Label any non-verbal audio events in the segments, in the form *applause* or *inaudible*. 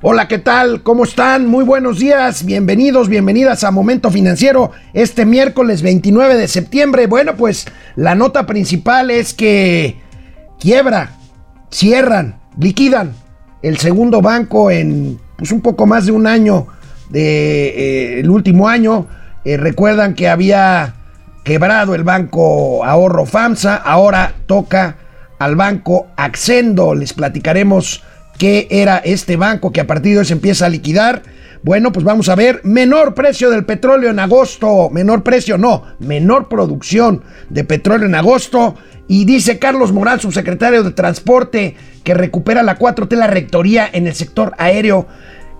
Hola, ¿qué tal? ¿Cómo están? Muy buenos días, bienvenidos, bienvenidas a Momento Financiero este miércoles 29 de septiembre. Bueno, pues la nota principal es que quiebra, cierran, liquidan el segundo banco en pues, un poco más de un año de, eh, último año. Eh, recuerdan que había quebrado el banco ahorro FAMSA, ahora toca al banco Accendo. Les platicaremos qué era este banco que a partir de hoy se empieza a liquidar. Bueno, pues vamos a ver, menor precio del petróleo en agosto, menor precio, no, menor producción de petróleo en agosto. Y dice Carlos Morán, subsecretario de Transporte, que recupera la 4T, la rectoría en el sector aéreo.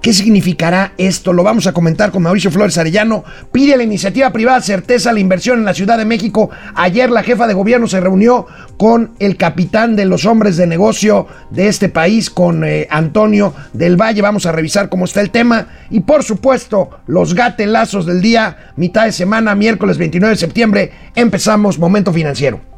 ¿Qué significará esto? Lo vamos a comentar con Mauricio Flores Arellano. Pide la iniciativa privada certeza a la inversión en la Ciudad de México. Ayer la jefa de gobierno se reunió con el capitán de los hombres de negocio de este país, con eh, Antonio del Valle. Vamos a revisar cómo está el tema. Y por supuesto, los gatelazos del día, mitad de semana, miércoles 29 de septiembre. Empezamos Momento Financiero.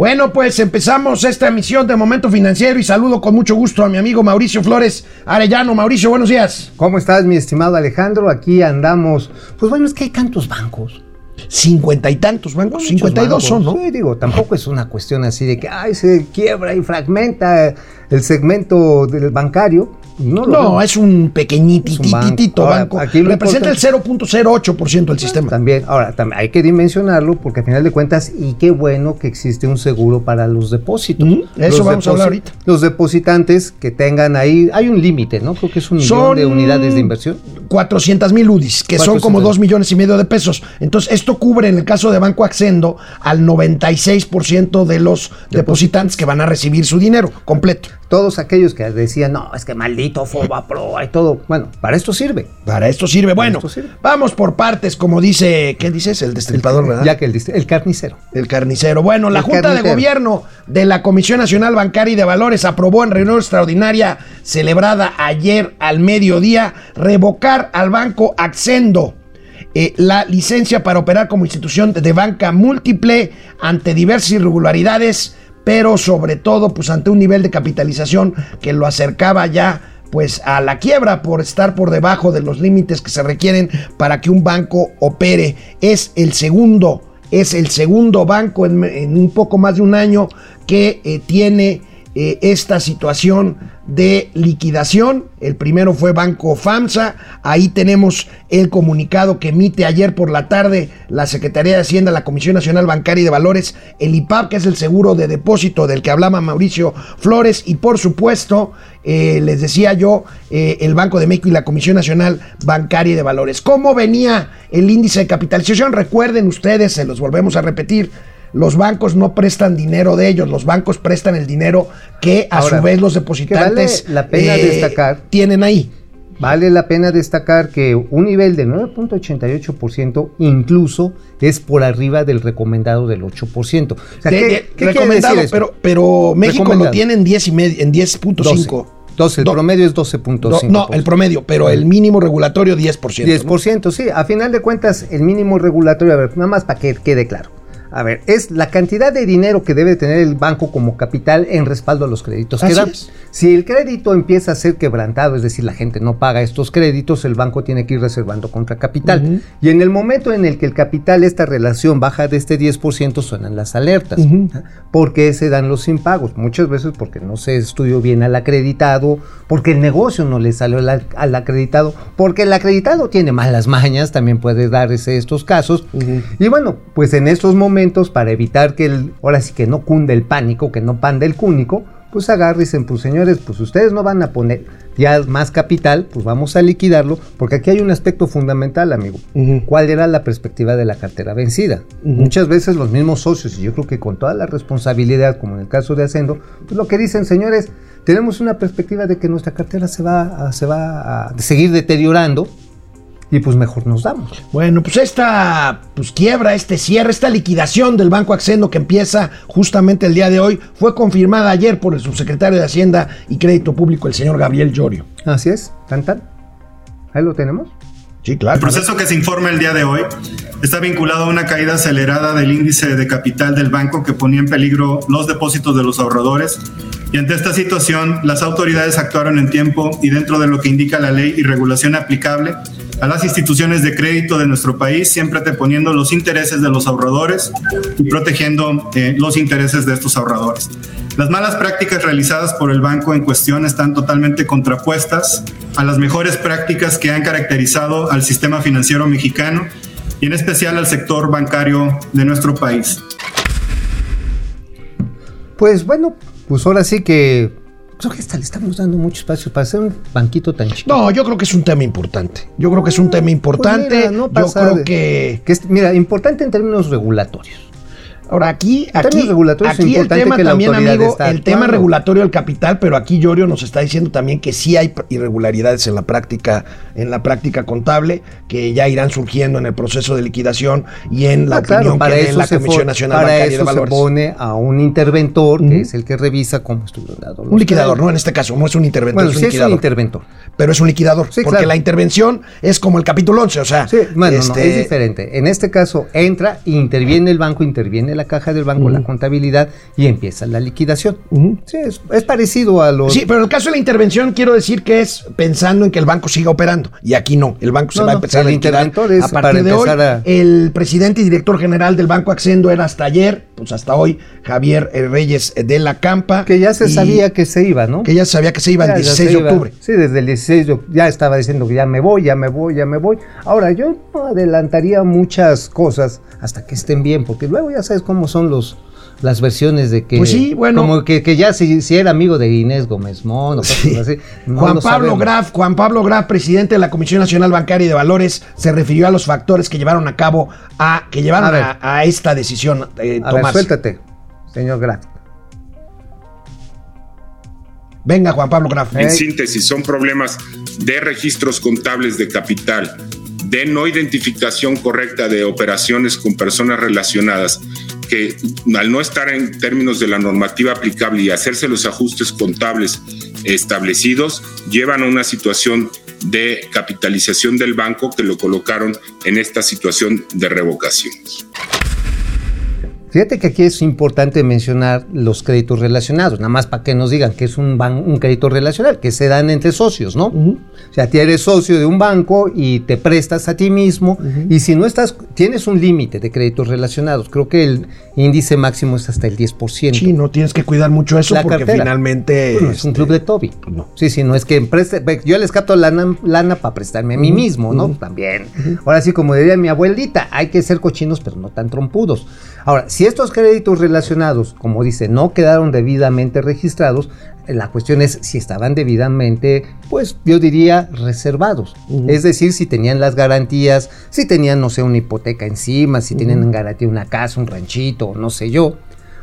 Bueno, pues empezamos esta emisión de Momento Financiero y saludo con mucho gusto a mi amigo Mauricio Flores Arellano. Mauricio, buenos días. ¿Cómo estás, mi estimado Alejandro? Aquí andamos. Pues bueno, es que hay tantos bancos. Cincuenta y tantos bancos, cincuenta y dos son, ¿no? Sí, digo, tampoco es una cuestión así de que ay, se quiebra y fragmenta el segmento del bancario. No, No, es un pequeñitititito Ahora, banco. aquí lo Representa el importante- 0.08% del sistema. También, ahora, también hay que dimensionarlo porque al final de cuentas, y qué bueno que existe un seguro para los depósitos. Ujú, eso Los vamos a hablar ahorita. Los depositantes que tengan ahí, hay un límite, ¿no? Creo que es un millón Son de unidades de inversión. 400 mil UDIs, que son 400,000. como 2 millones y medio de pesos. Entonces, esto cubre en el caso de Banco Accendo al 96% de los depositantes que van a recibir su dinero completo. Todos aquellos que decían, no, es que maldito Foba Pro, hay todo. Bueno, para esto sirve. Para esto sirve. Bueno, esto sirve. vamos por partes, como dice, ¿qué dices? El destripador, ¿verdad? Ya que el, el carnicero. El carnicero. Bueno, la Junta de. Gobierno de la Comisión Nacional Bancaria y de Valores aprobó en reunión extraordinaria celebrada ayer al mediodía revocar al Banco Accendo eh, la licencia para operar como institución de banca múltiple ante diversas irregularidades, pero sobre todo pues ante un nivel de capitalización que lo acercaba ya pues a la quiebra por estar por debajo de los límites que se requieren para que un banco opere. Es el segundo es el segundo banco en, un poco más de un año que eh, tiene eh, esta situación de liquidación. El primero fue Banco FAMSA. Ahí tenemos el comunicado que emite ayer por la tarde la Secretaría de Hacienda, la Comisión Nacional Bancaria y de Valores, el IPAP, que es el seguro de depósito del que hablaba Mauricio Flores, y por supuesto, eh, les decía yo, eh, el Banco de México y la Comisión Nacional Bancaria y de Valores. ¿Cómo venía el índice de capitalización? Recuerden ustedes, se los volvemos a repetir. Los bancos no prestan dinero de ellos, los bancos prestan el dinero que a Ahora, su vez los depositantes vale la pena eh, destacar. tienen ahí. Vale la pena destacar que un nivel de 9.88% incluso es por arriba del recomendado del 8%. O sea, De- ¿qué- de- qué quiere recomendado, decir pero, pero México lo tiene en 10 y medio, en 10.5. 12. 12, el Do- promedio es 12.5%. No, no, el promedio, pero el mínimo regulatorio 10%. ¿no? 10%, sí. A final de cuentas, el mínimo regulatorio, a ver, nada más para que quede claro. A ver, es la cantidad de dinero que debe tener el banco como capital en respaldo a los créditos que da. Si el crédito empieza a ser quebrantado, es decir, la gente no paga estos créditos, el banco tiene que ir reservando contra capital. Y en el momento en el que el capital, esta relación baja de este 10%, suenan las alertas. ¿Ah? ¿Por qué se dan los impagos? Muchas veces porque no se estudió bien al acreditado, porque el negocio no le salió al, al acreditado, porque el acreditado tiene malas mañas, también puede darse estos casos. Y bueno, pues en estos momentos, para evitar que el, ahora sí que no cunde el pánico, que no panda el cúnico, pues agarre y dicen, pues señores, pues ustedes no van a poner ya más capital, pues vamos a liquidarlo, porque aquí hay un aspecto fundamental, amigo. Ujú. ¿Cuál era la perspectiva de la cartera vencida? Muchas veces los mismos socios, y yo creo que con toda la responsabilidad, como en el caso de Ascendo, pues lo que dicen, señores, tenemos una perspectiva de que nuestra cartera se va a, se va a seguir deteriorando y pues mejor nos damos. Bueno, pues esta pues quiebra, este cierre, esta liquidación del Banco Accendo que empieza justamente el día de hoy fue confirmada ayer por el subsecretario de Hacienda y Crédito Público, el señor Gabriel Llorio. Así es, tan tan. Ahí lo tenemos. El proceso que se informa el día de hoy está vinculado a una caída acelerada del índice de capital del banco que ponía en peligro los depósitos de los ahorradores. Y ante esta situación, las autoridades actuaron en tiempo y dentro de lo que indica la ley y regulación aplicable a las instituciones de crédito de nuestro país, siempre poniendo los intereses de los ahorradores y protegiendo eh, los intereses de estos ahorradores. Las malas prácticas realizadas por el banco en cuestión están totalmente contrapuestas a las mejores prácticas que han caracterizado al sistema financiero mexicano y en especial al sector bancario de nuestro país. Pues bueno, pues ahora sí que creo que hasta le estamos dando mucho espacio para hacer un banquito tan chiquito. No, yo creo que es un tema importante. Yo creo que es un tema importante. Pues mira, no yo pasa creo de- que que es- mira, importante en términos regulatorios. Ahora aquí, aquí, el tema que también, amigo, el tema regulatorio del capital, pero aquí Llorio nos está diciendo también que sí hay irregularidades en la práctica, en la práctica contable, que ya irán surgiendo en el proceso de liquidación y en la Ah, opinión claro, para que dé eso, la se, Comisión Nacional para Bancaria de eso se Valores. pone a un interventor, que es el que revisa cómo estuvieron Un liquidador, no en este caso, no es un interventor, Bueno, es un sí es un liquidador. interventor. pero es un liquidador, Sí, porque claro. la intervención es como el capítulo 11, o sea, Sí, bueno, no, este, es diferente. En este caso, entra, interviene el banco, interviene la caja del banco, la contabilidad y empieza la liquidación. Sí, es, es parecido a los. Sí, pero en el caso de la intervención quiero decir que es pensando en que el banco siga operando y aquí no, el banco se No, va a empezar el a interventor es a partir para de hoy. a- El presidente y director general del Banco Accendo era hasta ayer, pues hasta hoy Javier eh, Reyes eh, de la Campa. que ya se sabía que se iba, ¿no? que ya sabía que se iba el Ya, ya 16 se de octubre. Sí, desde el 16 de octubre ya estaba diciendo que ya me voy, ya me voy, ya me voy. Ahora, yo no adelantaría muchas cosas hasta que estén bien, porque luego ya sabes cómo son los las versiones de que Pues sí, bueno. como que, que ya si, si era amigo de Inés Gómez Mon o cosas Sí. así. no Juan lo Pablo sabemos. Graf, Juan Pablo Graf, presidente de la Comisión Nacional Bancaria y de Valores, se refirió a los factores que llevaron a cabo a que llevaron A ver. a, a esta decisión, eh, A ver, Tomás. suéltate, señor Graf. Venga, Juan Pablo Graf. Eh, En síntesis, son problemas de registros contables de capital, de no identificación correcta de operaciones con personas relacionadas, que al no estar en términos de la normativa aplicable y hacerse los ajustes contables establecidos, llevan a una situación de capitalización del banco que lo colocaron en esta situación de revocación. Fíjate que aquí es importante mencionar los créditos relacionados, nada más para que nos digan que es un, ban- un crédito relacional, que se dan entre socios, ¿no? O sea, tú eres socio de un banco y te prestas a ti mismo, y si no estás, tienes un límite de créditos relacionados, creo que el índice máximo es hasta el 10%. Sí, no tienes que cuidar mucho eso La porque cartera. finalmente. Bueno, es un este, club de Toby. no. Sí, sí, no es que preste, yo les capto lana, lana para prestarme a mí mismo, ¿no? También. Ahora sí, como diría mi abuelita, hay que ser cochinos, pero no tan trompudos. Ahora, si estos créditos relacionados, como dice, no quedaron debidamente registrados, la cuestión es si estaban debidamente, pues yo diría, reservados. Es decir, si tenían las garantías, si tenían, no sé, una hipoteca encima, si tenían en garantía una casa, un ranchito, no sé yo.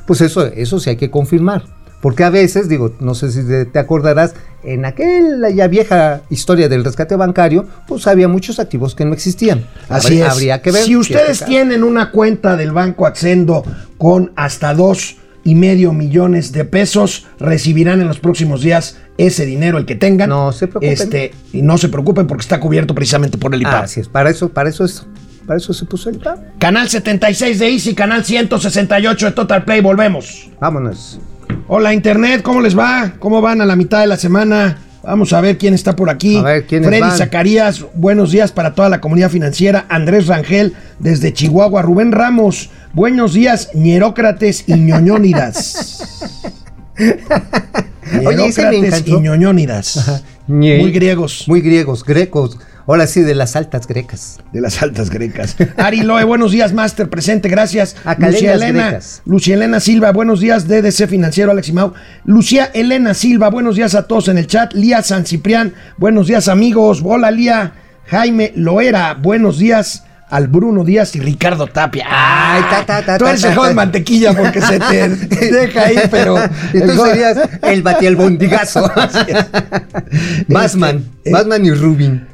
Pues eso, eso sí hay que confirmar. Porque a veces, digo, no sé si te acordarás, en aquella ya vieja historia del rescate bancario, pues había muchos activos que no existían. Así Habría- es. Habría que ver. Si ustedes tienen una cuenta del Banco Accendo con hasta dos y medio millones de pesos, recibirán en los próximos días ese dinero, el que tengan. No se preocupen. Este, y no se preocupen porque está cubierto precisamente por el. IPAP. Así es, para eso, para eso es, para eso se puso el IPAP. Canal 76 de Easy, canal 168 de Total Play, volvemos. Vámonos. Hola Internet, ¿cómo les va? ¿Cómo van a la mitad de la semana? Vamos a ver quién está por aquí. A ver, ¿quiénes Freddy van? Zacarías, buenos días para toda la comunidad financiera. Andrés Rangel, desde Chihuahua. Rubén Ramos, buenos días, ñerócrates y ñoñónidas. *laughs* Oye, ñerócrates y ñoñónidas. Muy griegos. Muy griegos, grecos. Ahora sí, de las altas grecas. De las altas grecas. *laughs* Ari Loe, buenos días, Master, presente, gracias. Acaleñas Lucía Elena, grecas. Lucía Elena Silva, buenos días, DDC Financiero, Alex Mau. Lucía Elena Silva, buenos días a todos en el chat. Lía San Ciprián, buenos días, amigos. Hola, Lía. Jaime Loera, buenos días al Bruno Díaz y Ricardo Tapia. Ay, ta, ta, ta, Tú eres el joven mantequilla porque se te *laughs* deja ahí, pero. Y tú serías el batialbondigazo. *laughs* *laughs* Batman, Este, eh, Batman y Rubin.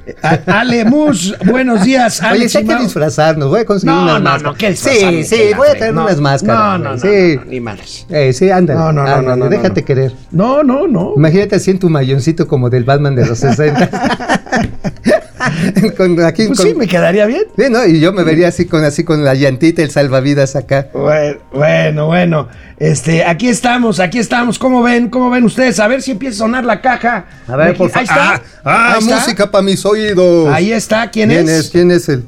Ale Mus, buenos días. Oye, Alex sí hay que disfrazarnos, voy a conseguir No, unas no, no, máscaras. ¿qué Sí, disfrazarme? sí, Que la voy a traer no, unas máscaras. No, no, no, sí. no, no, ni madres. Eh, sí, ándale. No, no, no, ándale, no, no, déjate no. querer. No, no, no. Imagínate así en tu mayoncito como del Batman de los 60. *laughs* con, aquí, Pues con- sí, me quedaría bien. Sí, ¿no? Y yo me vería así con así con la llantita, el salvavidas acá. Bueno, bueno, bueno. Este, aquí estamos, aquí estamos. ¿Cómo ven? ¿Cómo ven ustedes? A ver si empieza a sonar la caja. A ver, por favor. Ahí está. Ah, ah, Ahí música para mis oídos. Ahí está. ¿Quién, ¿Quién es? es? ¿Quién es el?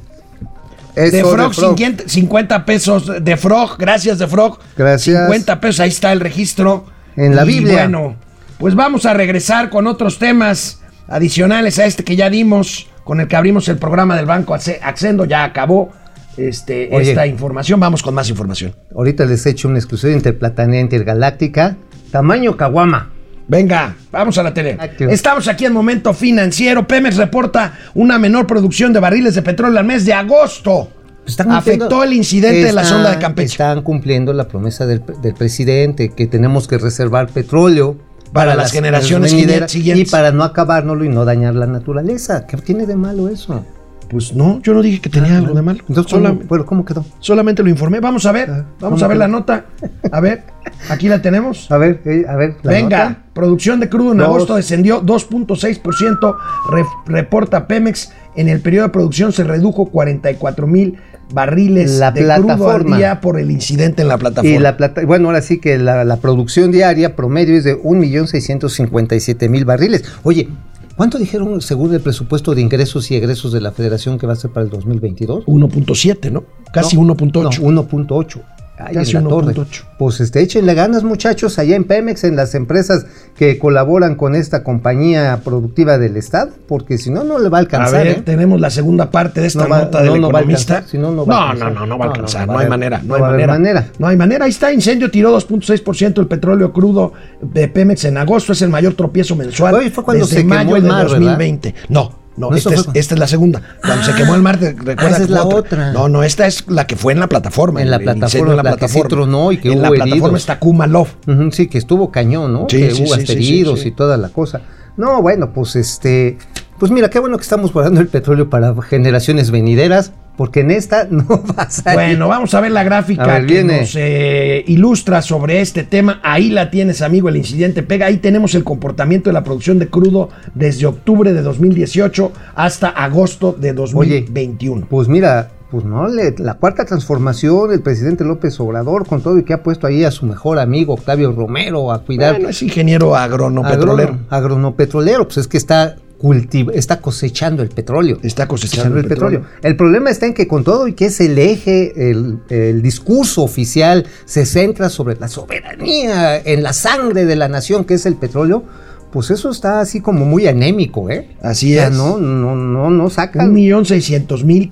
De Eso, Frog, 50, 50 pesos. De Frog, gracias de Frog. Gracias. 50 pesos, ahí está el registro. En la Y Biblia. Bueno, pues vamos a regresar con otros temas adicionales a este que ya dimos, con el que abrimos el programa del Banco Accendo. Ya acabó este, Oye. esta información. Vamos con más información. Ahorita les he hecho una exclusiva interplatanea intergaláctica. Tamaño Kawama. Venga, vamos a la tele. Activo. Estamos aquí en Momento Financiero. Pemex reporta una menor producción de barriles de petróleo al mes de agosto. Están Afectó el incidente de la sonda de Campeche. Están cumpliendo la promesa del, del presidente que tenemos que reservar petróleo Para las generaciones venideras siguientes. y para no acabárnoslo y no dañar la naturaleza. ¿Qué tiene de malo eso? Pues no, yo no dije que tenía algo de malo. Entonces, Solam- ¿cómo, bueno, ¿cómo quedó? solamente lo informé. Vamos a ver, vamos ¿cómo a ver quedó? la nota. A ver, aquí la tenemos. *laughs* A ver, eh, a ver. la Venga, nota. producción de crudo en Dos. agosto descendió 2.6%, re- reporta Pemex. En el periodo de producción se redujo 44 mil barriles La de crudo al plataforma. día por el incidente en la plataforma. Y la plata, bueno, ahora sí que la, la producción diaria promedio es de 1.657.000 barriles. Oye, ¿cuánto dijeron según el presupuesto de ingresos y egresos de la Federación que va a ser para el 2022? 1.7, ¿no? Casi No, 1.8. No, 1.8. Ay, Casi en la torre. 1.8. Pues este, échenle ganas, muchachos, allá en Pemex, en las empresas que colaboran con esta compañía productiva del Estado, porque si no, no le va a A alcanzar. ver, ¿eh? tenemos la segunda parte de esta No va- nota del no, no va a economista. alcanzar, si no, no a no, no, va a alcanzar. no a hay manera, no, hay a manera. manera. No hay manera. Ahí está, incendio tiró 2.6% el petróleo crudo de Pemex en agosto. Es el mayor tropiezo mensual Oye, fue cuando desde se quemó mayo el de mar, ¿verdad? 2020. No. No, No, esta, es, fue- esta es la segunda. Cuando se quemó el mar, te- recuerda esa que es la otra. No, no, esta es la que fue en la plataforma. En la plataforma, en la la que sí plataforma. tronó y que en la plataforma heridos. está Kumalov. Sí, que estuvo cañón, ¿no? Sí, que sí, hubo sí, heridos y toda la cosa. No, bueno, pues este, pues mira, qué bueno que estamos guardando el petróleo para generaciones venideras, porque en esta *laughs* no va a. Bueno, vamos a ver la gráfica ver, que viene. nos eh, ilustra sobre este tema. Ahí la tienes, amigo, el incidente pega. Ahí tenemos el comportamiento de la producción de crudo desde octubre de 2018 hasta agosto de 2021. Pues mira, pues no, le- la cuarta transformación, el presidente López Obrador, con todo y que ha puesto ahí a su mejor amigo Octavio Romero a cuidar bueno, es ingeniero agrónomo agro- petrolero. agronopetrolero, pues es que está está cosechando el petróleo. Está cosechando el el petróleo. petróleo. El problema está en que con todo y que es el eje, el, el discurso oficial se centra sobre la soberanía en la sangre de la nación que es el petróleo, pues eso está así como muy anémico, ¿eh? Así O sea, es. no, no, no, no sacan. Un millón seiscientos mil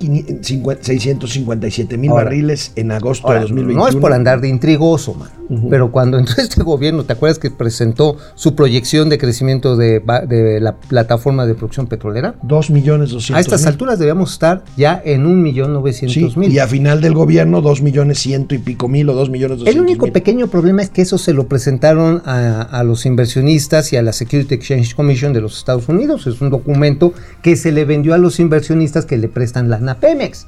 seiscientos cincuenta y siete mil barriles en agosto Ahora, de 2021. no es por andar de intrigoso, man. Pero cuando entró *laughs* este gobierno, ¿te acuerdas que presentó su proyección de crecimiento de, la plataforma de producción petrolera? Dos millones doscientos A estas mil. alturas debíamos estar ya en un millón Sí, novecientos mil. y a final del gobierno, dos millones ciento y pico mil o dos millones El doscientos único mil. pequeño problema es que eso se lo presentaron a, a los inversionistas y a la Security Exchange Commission de los Estados Unidos. Es un documento que se le vendió a los inversionistas que le prestan la Pemex.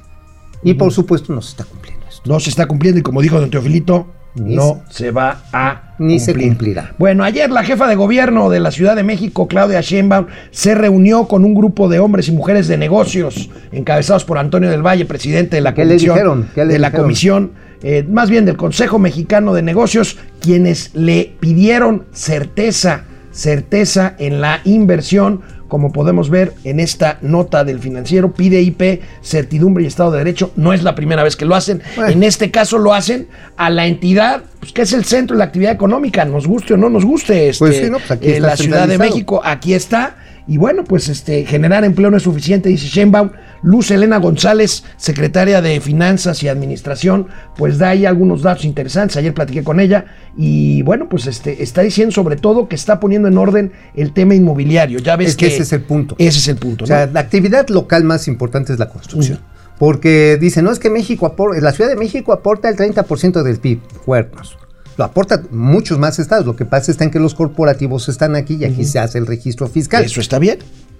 Y por supuesto no se está cumpliendo esto. No se está cumpliendo y como dijo don Teofilito, Ni no se va a Ni se cumplir. cumplirá. Bueno, ayer la jefa de gobierno de la Ciudad de México, Claudia Sheinbaum, se reunió con un grupo de hombres y mujeres de negocios encabezados por Antonio del Valle, presidente de la ¿Qué le comisión, dijeron? ¿Qué le de la dijeron? comisión, eh, más bien del Consejo Mexicano de Negocios, quienes le pidieron certeza, certeza en la inversión como podemos ver en esta nota del financiero, pide IP, certidumbre y Estado de Derecho. No es la primera vez que lo hacen. Bueno. En este caso lo hacen a la entidad pues, que es el centro de la actividad económica, nos guste o no nos guste. Este, Pues sí, no, pues aquí eh, la Ciudad de. México, aquí está. Y bueno, pues este, generar empleo no es suficiente, dice Sheinbaum. Luz Elena González, secretaria de Finanzas y Administración, pues da ahí algunos datos interesantes. Ayer platiqué con ella y bueno, pues este, está diciendo sobre todo que está poniendo en orden el tema inmobiliario. Ya ves Es que ese es el punto. Ese es el punto. O sea, la actividad local más importante es la construcción. Porque dicen, no es que México aporta, la Ciudad de México aporta el 30% del PIB. Cuernos. Lo aportan muchos más estados. Lo que pasa está en que los corporativos están aquí y aquí se hace el registro fiscal. Eso está bien.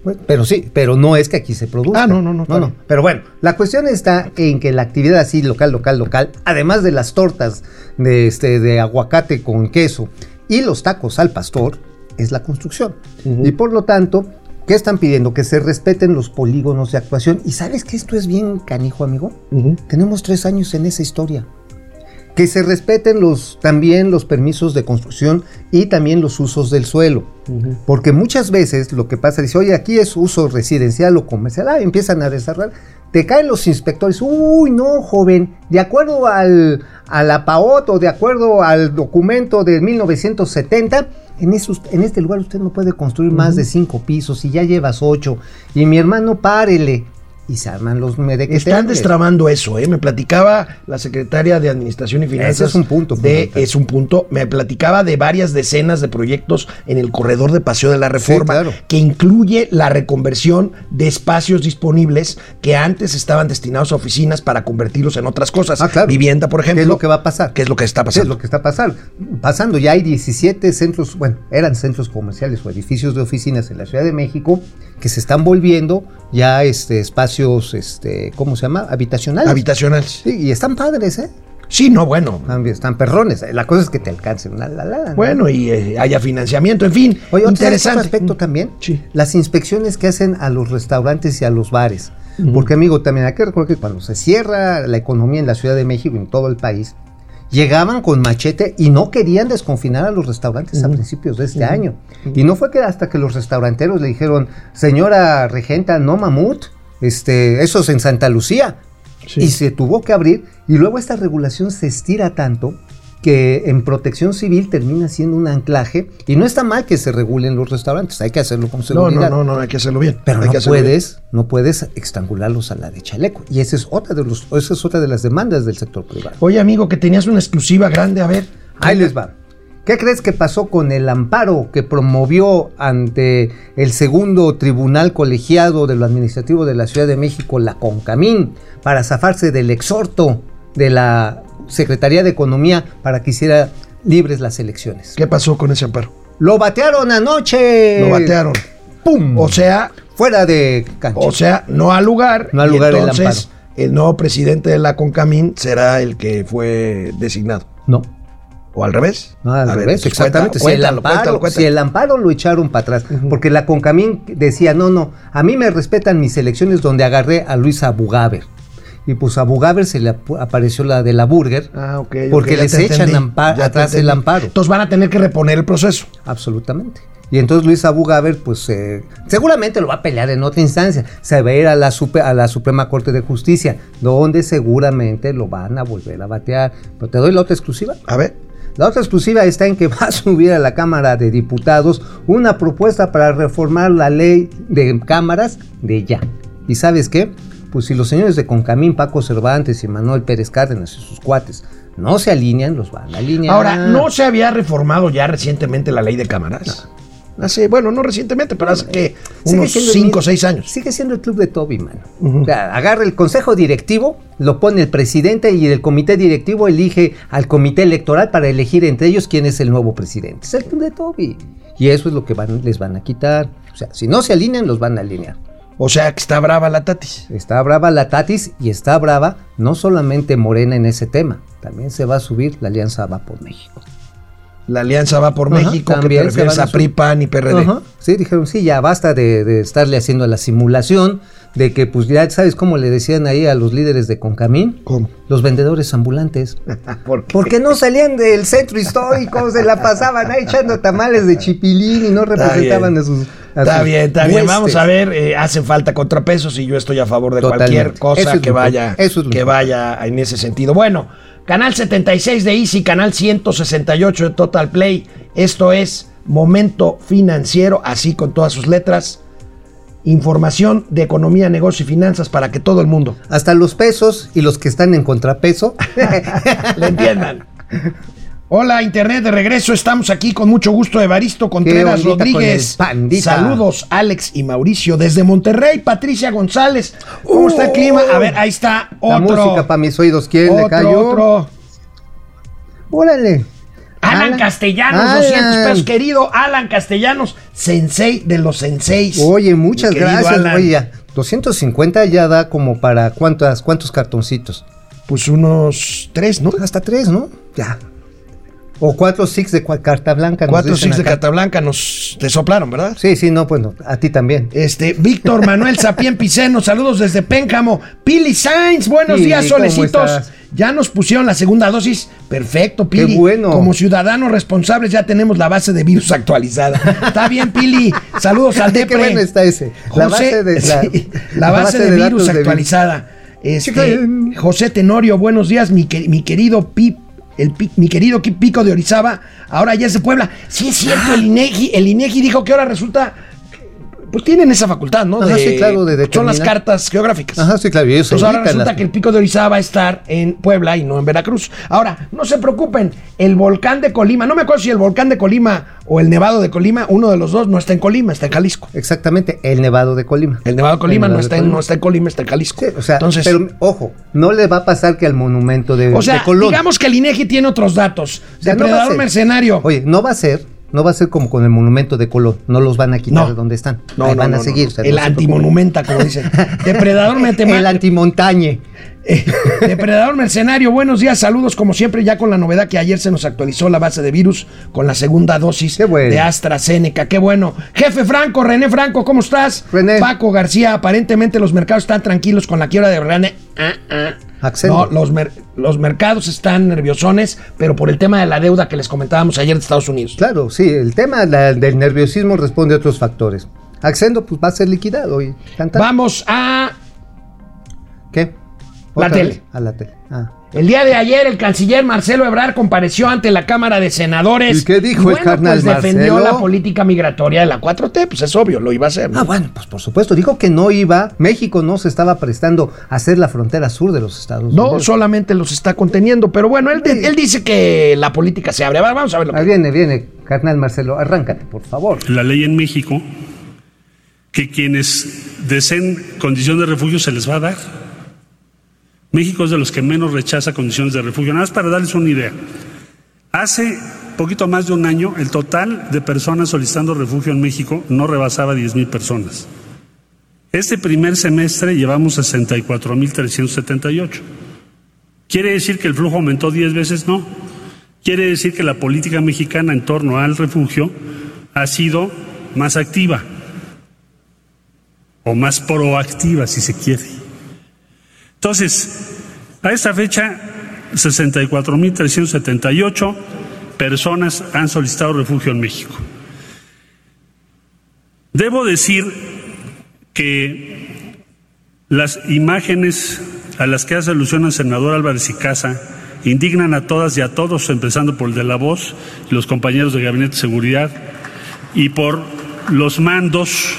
Bueno, Pero sí, pero no es que aquí se produzca. Ah, no, no, no, bien. Pero bueno, la cuestión está en que la actividad así local, local, local, además de las tortas de, este, de aguacate con queso y los tacos al pastor, es la construcción. Y por lo tanto, ¿qué están pidiendo? Que se respeten los polígonos de actuación. ¿Y sabes que esto es bien canijo, amigo? Tenemos tres años en esa historia que se respeten los, también los permisos de construcción y también los usos del suelo. Porque muchas veces lo que pasa es, oye, aquí es uso residencial o comercial, ah, empiezan a desarrollar, te caen los inspectores, uy, no, joven, de acuerdo al, a la PAOT o de acuerdo al documento de 1970, en, esos, en este lugar usted no puede construir más de cinco pisos y ya llevas ocho. Y mi hermano, párele. Y se arman los medequeteantes. Están destramando eso, ¿eh? Me platicaba la secretaria de Administración y Finanzas. Ese es un punto De, es un punto. Me platicaba de varias decenas de proyectos en el corredor de Paseo de la Reforma, claro. que incluye la reconversión de espacios disponibles que antes estaban destinados a oficinas para convertirlos en otras cosas. Ah, claro. Vivienda, por ejemplo. ¿Qué es lo que va a pasar? ¿Qué es lo que está ¿Qué es pasando? lo que está pasando? Pasando, ya hay 17 centros, bueno, eran centros comerciales o edificios de oficinas en la Ciudad de México que se están volviendo ya este, espacios, este, ¿cómo se llama? Habitacionales. Habitacionales. Sí, y están padres, ¿eh? Sí, no, bueno. Están, están perrones. La cosa es que te alcancen. La, la, la, ¿no? Bueno, y eh, haya financiamiento, en fin. Oye, ¿otro- ¿sabes interesante. otro aspecto también? Sí. Las inspecciones que hacen a los restaurantes y a los bares. Porque, amigo, también hay que recordar que cuando se cierra la economía en la Ciudad de México y en todo el país, llegaban con machete y no querían desconfinar a los restaurantes a principios de este año. Y no fue que hasta que los restauranteros le dijeron, señora regenta, no mamut, este, eso es en Santa Lucía. Sí. Y se tuvo que abrir y luego esta regulación se estira tanto que en protección civil termina siendo un anclaje y no está mal que se regulen los restaurantes, hay que hacerlo con No, seguridad. no, no, no, hay que hacerlo bien. Pero hay no que hacerlo bien. puedes, no puedes extangularlos a la de chaleco. Y esa es otra de los, esa es otra de las demandas del sector privado. Oye, amigo, que tenías una exclusiva grande, a ver. Ahí les va. ¿Qué crees que pasó con el amparo que promovió ante el segundo tribunal colegiado de lo administrativo de la Ciudad de México, la CONCAMIN, para zafarse del exhorto de la Secretaría de Economía para que hiciera libres las elecciones? ¿Qué pasó con ese amparo? Lo batearon anoche. Lo batearon. ¡Pum! O sea, Fuera de cancha. o sea, no al lugar. No al lugar el entonces, el nuevo presidente de la CONCAMIN será el que fue designado. no. ¿O al revés? No, al A revés, exactamente. cuéntalo, si, el amparo, cuéntalo, cuéntalo. si el amparo lo echaron para atrás, porque la Concamín decía, no, no, a mí me respetan mis elecciones donde agarré a Luis Abugaber. Y pues a Abugaber se le ap- apareció la de la Burger, Ah, ok. porque les echan entendí, atrás el amparo. Entonces van a tener que reponer el proceso. absolutamente. Y entonces Luis Abugaber, pues eh, seguramente lo va a pelear en otra instancia. Se va a ir a la, supe- a la Suprema Corte de Justicia, donde seguramente lo van a volver a batear. Pero te doy la otra exclusiva. A ver. La otra exclusiva está en que va a subir a la Cámara de Diputados una propuesta para reformar la ley de cámaras de ya. ¿Y sabes qué? Pues si los señores de Concamín, Paco Cervantes y Manuel Pérez Cárdenas y sus cuates no se alinean, los van a alinear. Ahora, ¿no se había reformado ya recientemente la ley de cámaras? Hace, bueno, no recientemente, pero hace que Sigue unos siendo el 5 o mi- 6 años. Sigue siendo el club de Toby, mano. O sea, agarra el consejo directivo, lo pone el presidente y el comité directivo elige al comité electoral para elegir entre ellos quién es el nuevo presidente. Es el club de Toby. Y eso es lo que van- les van a quitar. O sea, si no se alinean, los van a alinear. O sea, que está brava la Tatis. Está brava la Tatis y está brava no solamente Morena en ese tema, también se va a subir la Alianza Va por México. La alianza va por México, que te también refieres a PRI. PAN y PRD. Sí, dijeron, sí, ya basta de, de estarle haciendo la simulación de que, pues ya sabes cómo le decían ahí a los líderes de Concamín, ¿Cómo? los vendedores ambulantes. *laughs* ¿Por qué? Porque no salían del centro histórico, se la pasaban ahí echando tamales de chipilín y no representaban a sus. a Está sus bien, está bien. Vamos a ver, eh, hacen falta contrapesos y yo estoy a favor de Totalmente. cualquier cosa es que. Eso es vaya en ese sentido. Bueno, canal 76 de Easy, canal 168 de Total Play. Esto es Momento Financiero, así con todas sus letras. Información de economía, negocio y finanzas para que todo el mundo Hasta los pesos y los que están en contrapeso. *laughs* le entiendan. *laughs* Hola, Internet de regreso. Estamos aquí con mucho gusto. Evaristo Contreras con Rodríguez. Saludos, Alex y Mauricio. Desde Monterrey, Patricia González. ¿Cómo está el clima? A ver, ahí está La otro. música para mis oídos, ¿quién le cayó? otro. Órale. Alan, Castellanos, Alan. 200 pesos. Querido Alan Castellanos, sensei de los senseis. Oye, muchas gracias. Alan. Oye, ya, 250 ya da como para cuántas, cuántos cartoncitos. Pues unos tres, ¿no? Hasta tres, ¿no? Ya. O cuatro six de cua- carta blanca. nos Cuatro dicen six de acá. carta blanca nos te soplaron, ¿verdad? Sí, sí, no, pues no, a ti también. Este, Víctor Manuel *laughs* Sapien Piceno, saludos desde Péncamo. Pili Sainz, buenos Pili, días, ¿cómo solecitos. Ya nos pusieron la segunda dosis. Perfecto, Pili. Qué bueno. Como ciudadanos responsables ya tenemos la base de virus actualizada. Está bien, Pili. *laughs* Saludos al Qué Depre. bueno está ese. La base de, la, sí, la base de, datos virus de actualizada. Este, José Tenorio, buenos días, mi, mi querido Pip. El pi- mi querido Pico de Orizaba, ahora ya es de Puebla. Sí es cierto, el INEGI, el INEGI dijo que ahora resulta, pues tienen esa facultad, ¿no? Ajá, sí, claro, de Son las cartas geográficas. Ajá, sí, claro, y eso Entonces ahora resulta las- que el pico de Orizaba va a estar en Puebla y no en Veracruz. Ahora, no se preocupen, el volcán de Colima, no me acuerdo si el volcán de Colima o el nevado de Colima, uno de los dos no está en Colima, está en Jalisco. Exactamente, el Nevado de Colima. El nevado de Colima no, está de en, no está en Colima, está en Jalisco. Sí, o sea, Entonces, pero ojo, no le va a pasar que al monumento de, o sea, de Colón. digamos que el INEGI tiene otros datos. O sea, Depredador mercenario. Oye, no va a ser, no va a ser como con el monumento de Colón. No los van a quitar No. de donde están. No, Ahí van no, a seguir. o sea, el antimonumenta, como dicen. *laughs* Depredador El antimontañe. *laughs* Eh, Depredador Mercenario, buenos días, saludos como siempre, ya con la novedad que ayer se nos actualizó la base de virus con la segunda dosis bueno. de AstraZeneca, qué bueno. Jefe Franco, René Franco, ¿cómo estás? René. Paco García, aparentemente los mercados están tranquilos con la quiebra de René. Ah, ah. No, los, mer- los mercados están nerviosones, pero por el tema de la deuda que les comentábamos ayer de Estados Unidos. Claro, sí, el tema la- del nerviosismo responde a otros factores. Accendo, pues va a ser liquidado. Y tan, tan. Vamos a... ¿Qué? La ¿Otra tele. vez? A la tele. Ah. El día de ayer el canciller Marcelo Ebrard compareció ante la Cámara de Senadores. ¿Y qué dijo el bueno, carnal pues defendió Marcelo? la política migratoria de la 4T, pues es obvio, lo iba a hacer. ¿no? Ah, bueno, pues por supuesto. Dijo que no iba, México no se estaba prestando a hacer la frontera sur de los Estados no Unidos. solamente los está conteniendo, pero bueno, él, él dice que la política se abre. Va- Vamos a ver lo Ahí viene, viene, carnal Marcelo, arráncate, por favor. la ley en México que quienes deseen condición de refugio se les va a dar. México es de los que menos rechaza condiciones de refugio. Nada más para darles una idea. Hace poquito más de un año, el total de personas solicitando refugio en México no rebasaba 10 mil personas. Este primer semestre llevamos 64.378. ¿Quiere decir que el flujo aumentó 10 veces? No. Quiere decir que la política mexicana en torno al refugio ha sido más activa o más proactiva, si se quiere. Entonces, a esta fecha, 64.378 personas han solicitado refugio en México. Debo decir que las imágenes a las que hace alusión el senador Álvarez y Casa indignan a todas y a todos, empezando por el de la voz los compañeros de Gabinete de Seguridad y por los mandos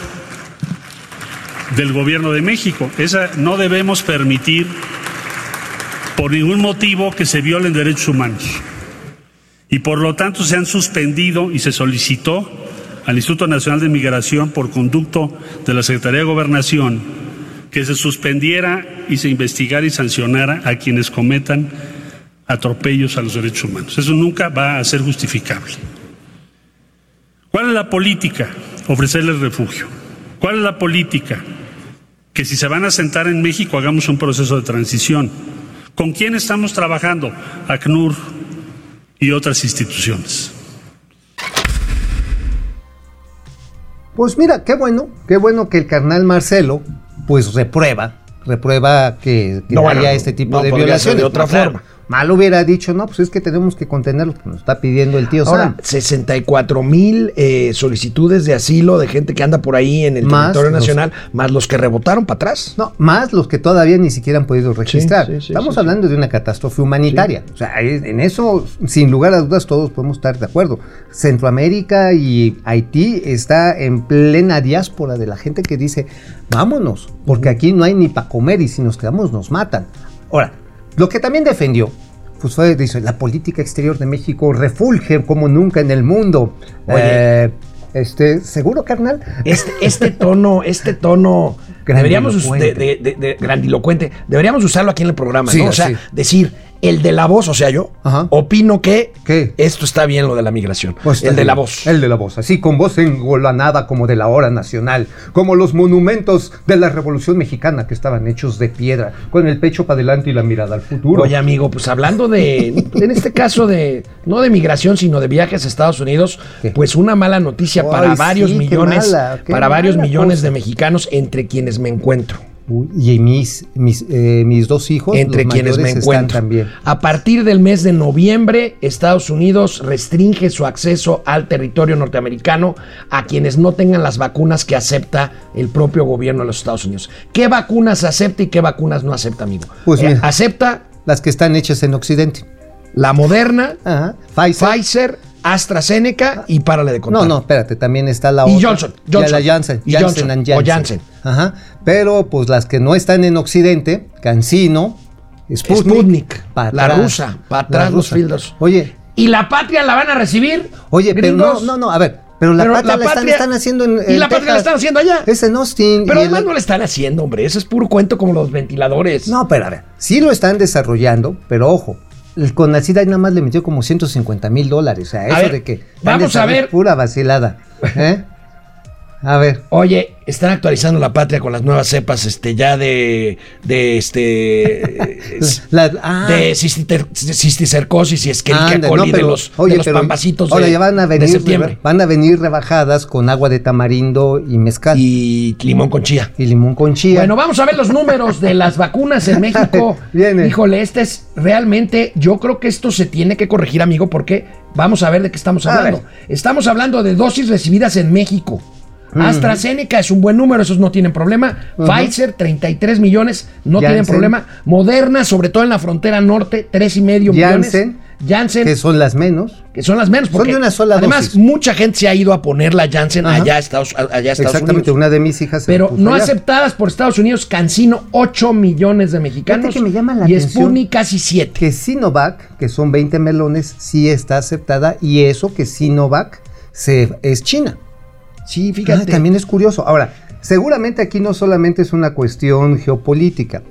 del gobierno de México. Esa no debemos permitir por ningún motivo que se violen derechos humanos. Y por lo tanto se han suspendido y se solicitó al Instituto Nacional de Migración por conducto de la Secretaría de Gobernación que se suspendiera y se investigara y sancionara a quienes cometan atropellos a los derechos humanos. Eso nunca va a ser justificable. ¿Cuál es la política? Ofrecerles refugio. ¿Cuál es la política? Que si se van a sentar en México hagamos un proceso de transición. ¿Con quién estamos trabajando? ACNUR y otras instituciones. Pues mira, qué bueno, qué bueno que el carnal Marcelo, pues reprueba, reprueba que, que No, haya bueno, este tipo no de violaciones. de otra claro, forma. Mal hubiera dicho, no, pues es que tenemos que contenerlo, nos está pidiendo el tío Ahora, Sam. 64 mil eh, solicitudes de asilo de gente que anda por ahí en el Más territorio los- nacional, más los que rebotaron para atrás. No, más los que todavía ni siquiera han podido registrar. sí, sí, Estamos hablando de una catástrofe humanitaria. O sea, en eso, sin lugar a dudas, todos podemos estar de acuerdo. Centroamérica y Haití está en plena diáspora de la gente que dice, vámonos, porque aquí no hay ni para comer y si nos quedamos nos matan. Ahora, lo que también defendió pues fue, dice, la política exterior de México refulge como nunca en el mundo. Oye. Eh, este, ¿seguro, carnal? Este, este tono, este tono deberíamos de, Grandilocuente. de- de- de- grandilocuente, deberíamos usarlo aquí en el programa, Sí, ¿no? O sea, sí. decir el de la voz, o sea, yo Ajá. opino que ¿Qué? esto está bien lo de la migración. Pues el de la voz. El de la voz, así con voz engolanada como de la hora nacional, como los monumentos de la Revolución Mexicana que estaban hechos de piedra, con el pecho para adelante y la mirada al futuro. Oye, amigo, pues hablando de, *laughs* en este caso de, no de migración, sino de viajes a Estados Unidos, ¿Qué? pues una mala noticia Ay, para sí, varios qué millones, mala, qué para varios millones cosa. de mexicanos, entre quienes me encuentro. Uy, y mis, mis, eh, mis dos hijos, entre los quienes me encuentro. también. A partir del mes de noviembre, Estados Unidos restringe su acceso al territorio norteamericano a quienes no tengan las vacunas que acepta el propio gobierno de los Estados Unidos. ¿Qué vacunas acepta y qué vacunas no acepta, amigo? Pues Eh, mira. acepta Las que están hechas en Occidente. la Moderna, Ajá. Pfizer. Pfizer, AstraZeneca y párale de contar. No, no, espérate, también está la Y otra. Johnson, Johnson. la Janssen. Y Janssen Johnson, and o Janssen. Janssen. Ajá. Pero pues las que no están en Occidente, Cancino, Sputnik, Sputnik, la atrás. rusa, para La atrás los filtros. Oye, ¿Y la patria la van a recibir? oye, pero no, no, no, a ver, pero la Pero patria la la, están, haciendo en, y la patria la están haciendo allá. Es en Austin. Pero además el- no le están haciendo, hombre. Eso es puro cuento como los ventiladores. No, pero a ver, sí lo están desarrollando, pero ojo, el Conacida nada más le metió como 150 mil dólares. O sea, eso ver, de que. vamos a ver. Pura vacilada. ¿eh? A ver. Oye, están actualizando la patria con las nuevas cepas, este, ya de, de este, *laughs* es- La- ah. de cisticercosis y Anda, coli no, de pero, los, oye, de los pero pambacitos ahora de, ya van a de venir, septiembre. van a venir rebajadas con agua de tamarindo y mezcal y, Y limón con chía. limón con chía. Bueno, vamos a ver los números de las vacunas en *laughs* México. Viene. Híjole, este es realmente, yo creo que esto se tiene que corregir, amigo, porque vamos a ver de qué estamos hablando. Estamos hablando de dosis recibidas en México. AstraZeneca es un buen número, esos no tienen problema. Pfizer, 33 millones, no tienen problema. Moderna, sobre todo en la frontera norte, 3,5 millones. Janssen, que son las menos. que son las menos. Son Porque de una sola además, dosis. mucha gente se ha ido a poner la Janssen Ajá. allá a Estados, allá a Estados Exactamente, Unidos. una de mis hijas se Pero no allá. aceptadas por Estados Unidos, Cancino, 8 millones de mexicanos. Que me llama la y Sputnik casi 7. Que Sinovac, que son 20 melones, sí está aceptada y eso que Sinovac se, es China. Sí, Ah, fíjate. también es curioso. Ahora, seguramente aquí no solamente es una cuestión geopolítica.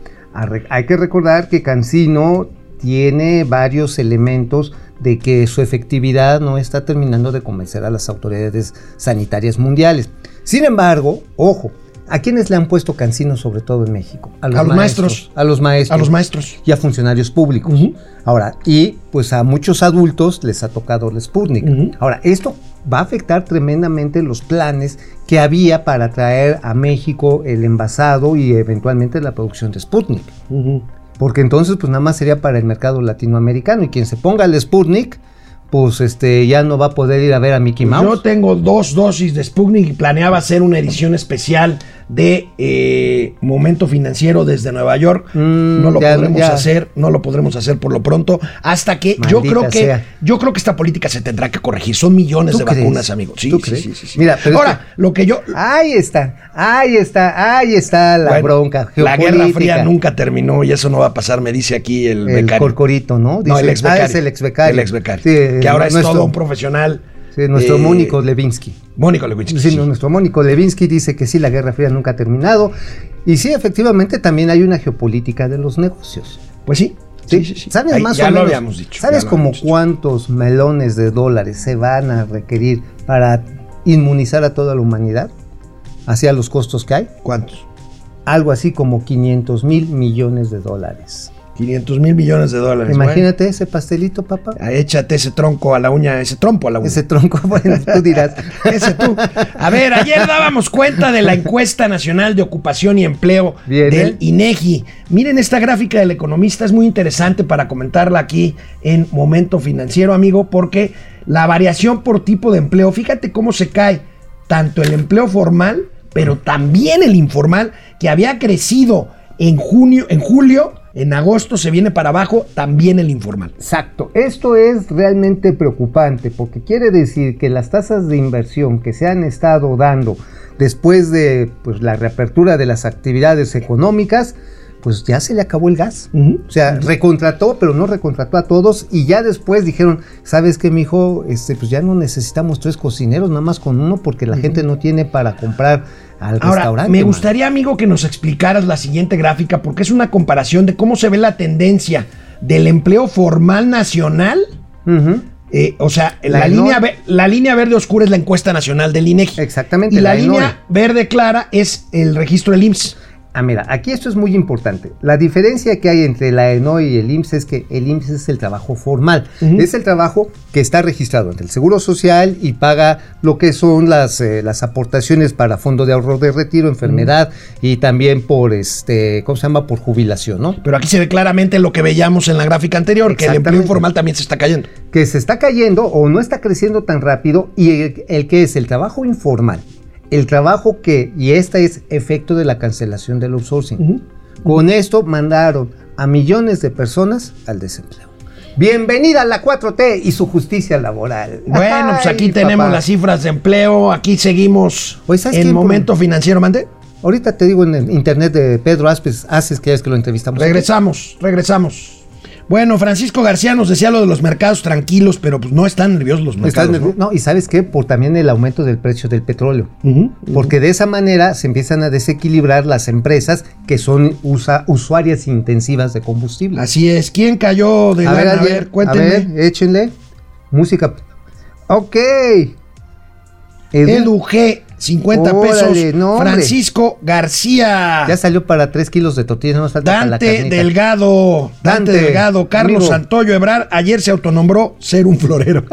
Hay que recordar que Cancino tiene varios elementos de que su efectividad no está terminando de convencer a las autoridades sanitarias mundiales. Sin embargo, ojo, ¿a quiénes le han puesto Cancino sobre todo en México? A los maestros. A los maestros. A los maestros. Y a funcionarios públicos. Ahora, y pues a muchos adultos les ha tocado el Sputnik. Ahora, esto va a afectar tremendamente los planes que había para traer a México el envasado y eventualmente la producción de Sputnik. Porque entonces, pues nada más sería para el mercado latinoamericano. Y quien se ponga el Sputnik, pues este ya no va a poder ir a ver a Mickey Mouse. Yo tengo dos dosis de Sputnik y planeaba hacer una edición especial de eh, Momento Financiero desde Nueva York. Mm, no lo ya, podremos ya. hacer, no lo podremos hacer por lo pronto, hasta que yo creo que sea. yo creo que esta política se tendrá que corregir. Son millones ¿Tú de crees? vacunas, amigo. Sí, ¿Tú sí, crees? sí, sí, sí. Mira, pero es Ahora, lo que yo Ahí está, ahí está, ahí está la Bueno, bronca. La Guerra Fría nunca terminó y eso no va a pasar, me dice aquí el, El becario. corcorito, ¿no? No, Dice, el ex ah, becario. es el ex becario. El ex becario. Sí, que ahora es todo un profesional. Sí, nuestro eh, Mónico Levinsky. Mónico Lewinsky. Sí, nuestro Mónico Levinsky dice que sí, la Guerra Fría nunca ha terminado. Y sí, efectivamente, también hay una geopolítica de los negocios. Pues sí. Sí, sí, sí. ¿Sabes Ahí más ya o lo menos? habíamos dicho. ¿Sabes ya lo como habíamos dicho. cuántos melones de dólares se van a requerir para inmunizar a toda la humanidad? Hacia los costos que hay. ¿Cuántos? Algo así como 500 mil millones de dólares. 500 mil millones de dólares. Imagínate ese pastelito, papá. Bueno, échate ese tronco a la uña, ese trompo a la uña. Ese tronco, *laughs* bueno, tú dirás. *laughs* Ese tú. A ver, ayer dábamos cuenta de la encuesta nacional de ocupación y empleo del INEGI. Miren esta gráfica del economista, es muy interesante para comentarla aquí en Momento Financiero, amigo, porque la variación por tipo de empleo, fíjate cómo se cae tanto el empleo formal, pero también el informal, que había crecido en junio, en julio, en agosto se viene para abajo, también el informal. Exacto, esto es realmente preocupante porque quiere decir que las tasas de inversión que se han estado dando después de pues, la reapertura de las actividades económicas, pues ya se le acabó el gas. O sea, recontrató, pero no recontrató a todos. Y ya después dijeron, ¿sabes qué, mijo? Este, pues ya no necesitamos tres cocineros, nada más con uno, porque la gente no tiene para comprar al Ahora, restaurante. me man. gustaría, amigo, que nos explicaras la siguiente gráfica, porque es una comparación de cómo se ve la tendencia del empleo formal nacional. Eh, o sea, la, La línea, la línea verde oscura es la encuesta nacional del INEGI. Exactamente, Y la, la línea verde clara es el registro del IMSS. Ah, mira, aquí esto es muy importante. La diferencia que hay entre la ENOI y el IMSS es que el IMSS es el trabajo formal. Es el trabajo que está registrado ante el Seguro Social y paga lo que son las, eh, las aportaciones para fondo de ahorro de retiro, enfermedad y también por, este, ¿cómo se llama? Por jubilación, ¿no? Pero aquí se ve claramente lo que veíamos en la gráfica anterior, que el empleo informal también se está cayendo. que se está cayendo o no está creciendo tan rápido y el, el que es el trabajo informal, el trabajo que, y este es efecto de la cancelación del outsourcing. Con esto mandaron a millones de personas al desempleo. Bienvenida a la 4T y su justicia laboral. Bueno, pues aquí Ay, tenemos papá. las cifras de empleo, aquí seguimos ¿sabes en momento financiero, mande. Ahorita te digo en el internet de Pedro Aspes, Aces, que es que lo entrevistamos. Regresamos, regresamos. Bueno, Francisco García nos decía lo de los mercados tranquilos, pero pues no están nerviosos los mercados. nervioso. ¿no? No, y sabes qué, por también el aumento del precio del petróleo. Porque de esa manera se empiezan a desequilibrar las empresas que son usa- usuarias intensivas de combustible. Así es. ¿Quién cayó de a ver, lana? A alguien, ver, cuéntenme. A ver, échenle. Música. Ok. Edu G, 50 Órale, pesos. no. Francisco García. Ya salió para 3 kilos de tortillas, no nos falta para la Dante. Delgado, Dante, Dante, Delgado, Carlos amigo. Santoyo Ebrar, ayer se autonombró ser un florero.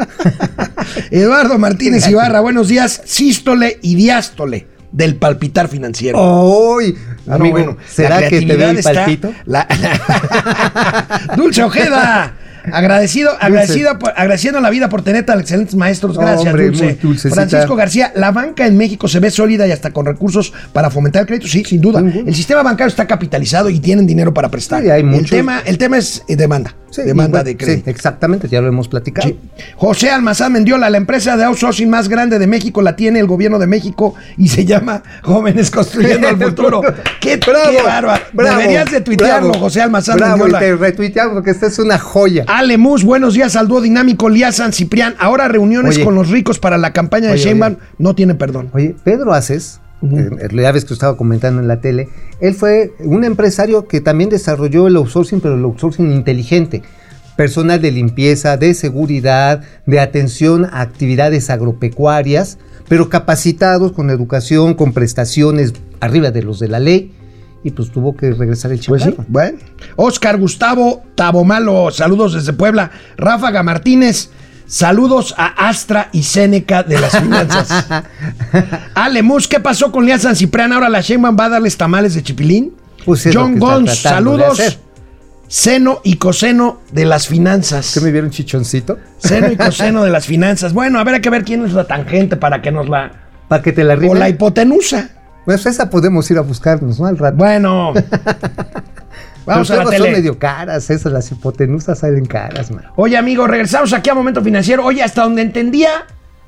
*laughs* Eduardo Martínez Ibarra, buenos días, sístole y diástole del palpitar financiero. ¡Ay! No, amigo, bueno, ¿será la que te veo el palpito? la- *laughs* Dulce Ojeda. Agradecido, agradecida por- agradeciendo a la vida por tener tan excelentes maestros. Gracias, Hombre, Dulce. Francisco García, la banca en México se ve sólida y hasta con recursos para fomentar el crédito. Sí, sin duda. El sistema bancario está capitalizado y tienen dinero para prestar. Sí, hay el, tema, el tema es eh, demanda. Sí, demanda igual, de sí, crédito. exactamente, ya lo hemos platicado. Sí. José Almazán Mendiola, la empresa de outsourcing más grande de México la tiene el gobierno de México y se llama Jóvenes Construyendo el Futuro. *laughs* ¡Qué, qué bárbaro! bravo, Deberías de tuitearlo, bravo, José Almazán Bravo, y Mendiola. te retuiteamos porque esta es una joya. Ale Mus, buenos días al dúo dinámico Lía San Ciprián. Ahora reuniones Oye. con los ricos para la campaña de Sheinbaum no tiene perdón. Oye, Pedro Aces, eh, ya ves que estaba comentando en la tele, él fue un empresario que también desarrolló el outsourcing, pero el outsourcing inteligente. Personal de limpieza, de seguridad, de atención a actividades agropecuarias, pero capacitados con educación, con prestaciones arriba de los de la ley, y pues tuvo que regresar el Pues sí, chaparro. bueno. Oscar Gustavo Tabomalo, saludos desde Puebla. Ráfaga Martínez, saludos a Astra y Seneca de las finanzas. *laughs* Ale Mus, ¿qué pasó con Lía San Ciprián? Ahora la Sheinbaum va a darles tamales de chipilín. Pues John Gons, saludos. Seno y coseno de las finanzas. ¿Qué me vieron chichoncito? Seno y *laughs* coseno de las finanzas. Bueno, a ver, hay que ver quién es la tangente para que nos la... Para que te la O rime. la hipotenusa. Pues esa podemos ir a buscarnos, ¿no? Al rato. Bueno. *laughs* Vamos a la tele. son medio caras esas, las hipotenusas salen caras, man. Oye, amigo, regresamos aquí a Momento Financiero. Oye, hasta donde entendía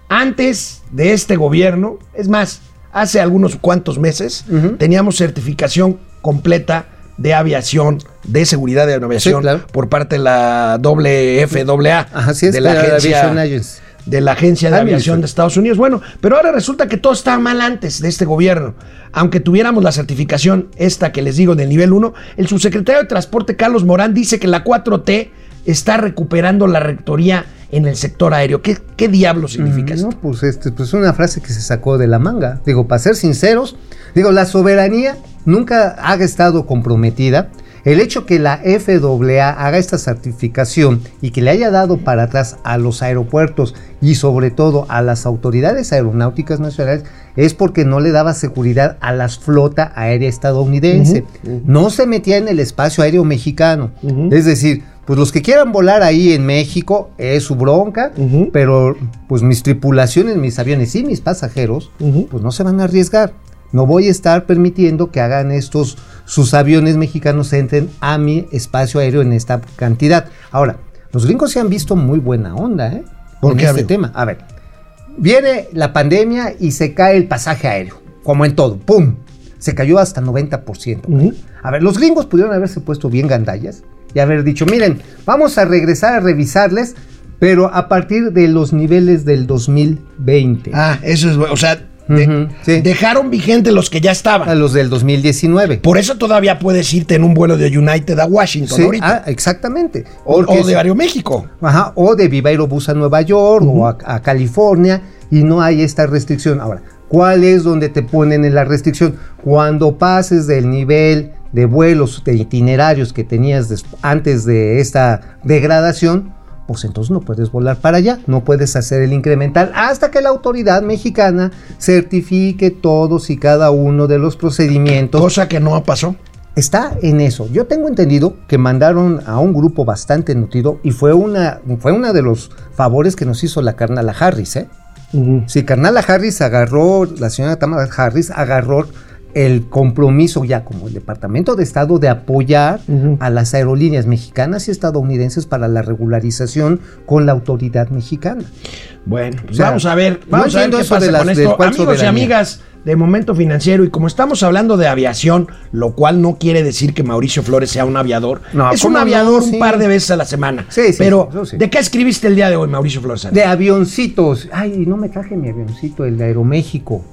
antes de este gobierno, es más, hace algunos cuantos meses, teníamos certificación completa de aviación, de seguridad de aviación, Sí, claro. por parte de la FAA, Ajá, sí es, de la agencia, Aviation Agency. De la Agencia de Ah, Aviación de Estados Unidos. Bueno, pero ahora resulta que todo estaba mal antes de este gobierno. Aunque tuviéramos la certificación esta que les digo del nivel 1, el subsecretario de Transporte Carlos Morán dice que la 4T está recuperando la rectoría en el sector aéreo. ¿Qué, qué diablo significa No, esto? pues este, pues una frase que se sacó de la manga. Digo, para ser sinceros, digo, la soberanía nunca ha estado comprometida. El hecho que la FAA haga esta certificación y que le haya dado para atrás a los aeropuertos y sobre todo a las autoridades aeronáuticas nacionales es porque no le daba seguridad a la flota aérea estadounidense. No se metía en el espacio aéreo mexicano. Es decir, pues los que quieran volar ahí en México es su bronca, pero pues mis tripulaciones, mis aviones y mis pasajeros, pues no se van a arriesgar. No voy a estar permitiendo que hagan estos, sus aviones mexicanos entren a mi espacio aéreo en esta cantidad. Ahora, los gringos se han visto muy buena onda, ¿eh? ¿Por en qué, este amigo? tema. A ver, viene la pandemia y se cae el pasaje aéreo, como en todo, ¡pum! se cayó hasta 90%. A ver, los gringos pudieron haberse puesto bien gandallas y haber dicho, miren, vamos a regresar a revisarles, pero a partir de los niveles del 2020. Ah, eso es, bueno. o sea, de- Ujú, sí. dejaron vigentes los que ya A estaban. los del 2019. Por eso todavía puedes irte en un vuelo de United a Washington Sí, ahorita. ah, exactamente. o, de Aeroméxico. Ajá, o de Viva Aerobús a Nueva York o a, a California y no hay esta restricción. Ahora, ¿cuál es donde te ponen en la restricción? Cuando pases del nivel de vuelos, de itinerarios que tenías antes de esta degradación, pues entonces no puedes volar para allá, no puedes hacer el incremental hasta que la autoridad mexicana certifique todos y cada uno de los procedimientos Cosa que no pasó. Está en eso. Yo tengo entendido que mandaron a un grupo bastante nutrido y fue una fue uno de los favores que nos hizo la carnala Harris, ¿eh? Si carnala Harris agarró, la señora Tamara Harris agarró el compromiso ya como el Departamento de Estado de apoyar a las aerolíneas mexicanas y estadounidenses para la regularización con la autoridad mexicana. Bueno, pues O sea, vamos a ver, no vamos a ver qué pasa de las- con esto. Amigos y amigas de Momento Financiero, y como estamos hablando de aviación, lo cual no quiere decir que Mauricio Flores sea un aviador. No, es un aviador un par de veces a la semana. Sí, sí, Pero. ¿de qué escribiste el día de hoy, Mauricio Flores? De avioncitos. Ay, no me traje mi avioncito, el de Aeroméxico.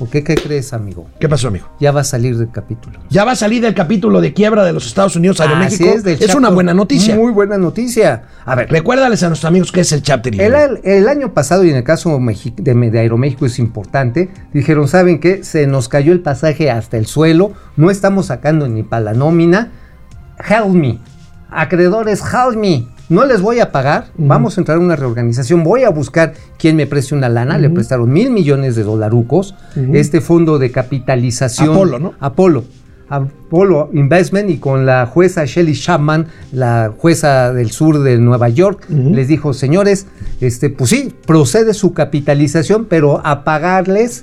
¿Por qué? ¿Qué crees, amigo? ¿Qué pasó, amigo? Ya va a salir del capítulo. Ya va a salir del capítulo de quiebra de los Estados Unidos a Así Aeroméxico. es, del Es, una buena noticia. Muy buena noticia. A ver, Recuérdales a nuestros amigos qué es el chapter. el, el año pasado, y en el caso de, de Aeroméxico es importante, dijeron, ¿saben qué? Se nos cayó el pasaje hasta el suelo, no estamos sacando ni para la nómina. Help me. Acreedores, help me. No les voy a pagar, vamos a entrar a una reorganización, voy a buscar quién me preste una lana, le prestaron mil millones de dolarucos, este fondo de capitalización. Apolo, ¿no? Apolo. Apollo Investment y con la jueza Shelley Chapman, la jueza del sur de Nueva York, les dijo, señores, este, pues sí, procede su capitalización, pero a pagarles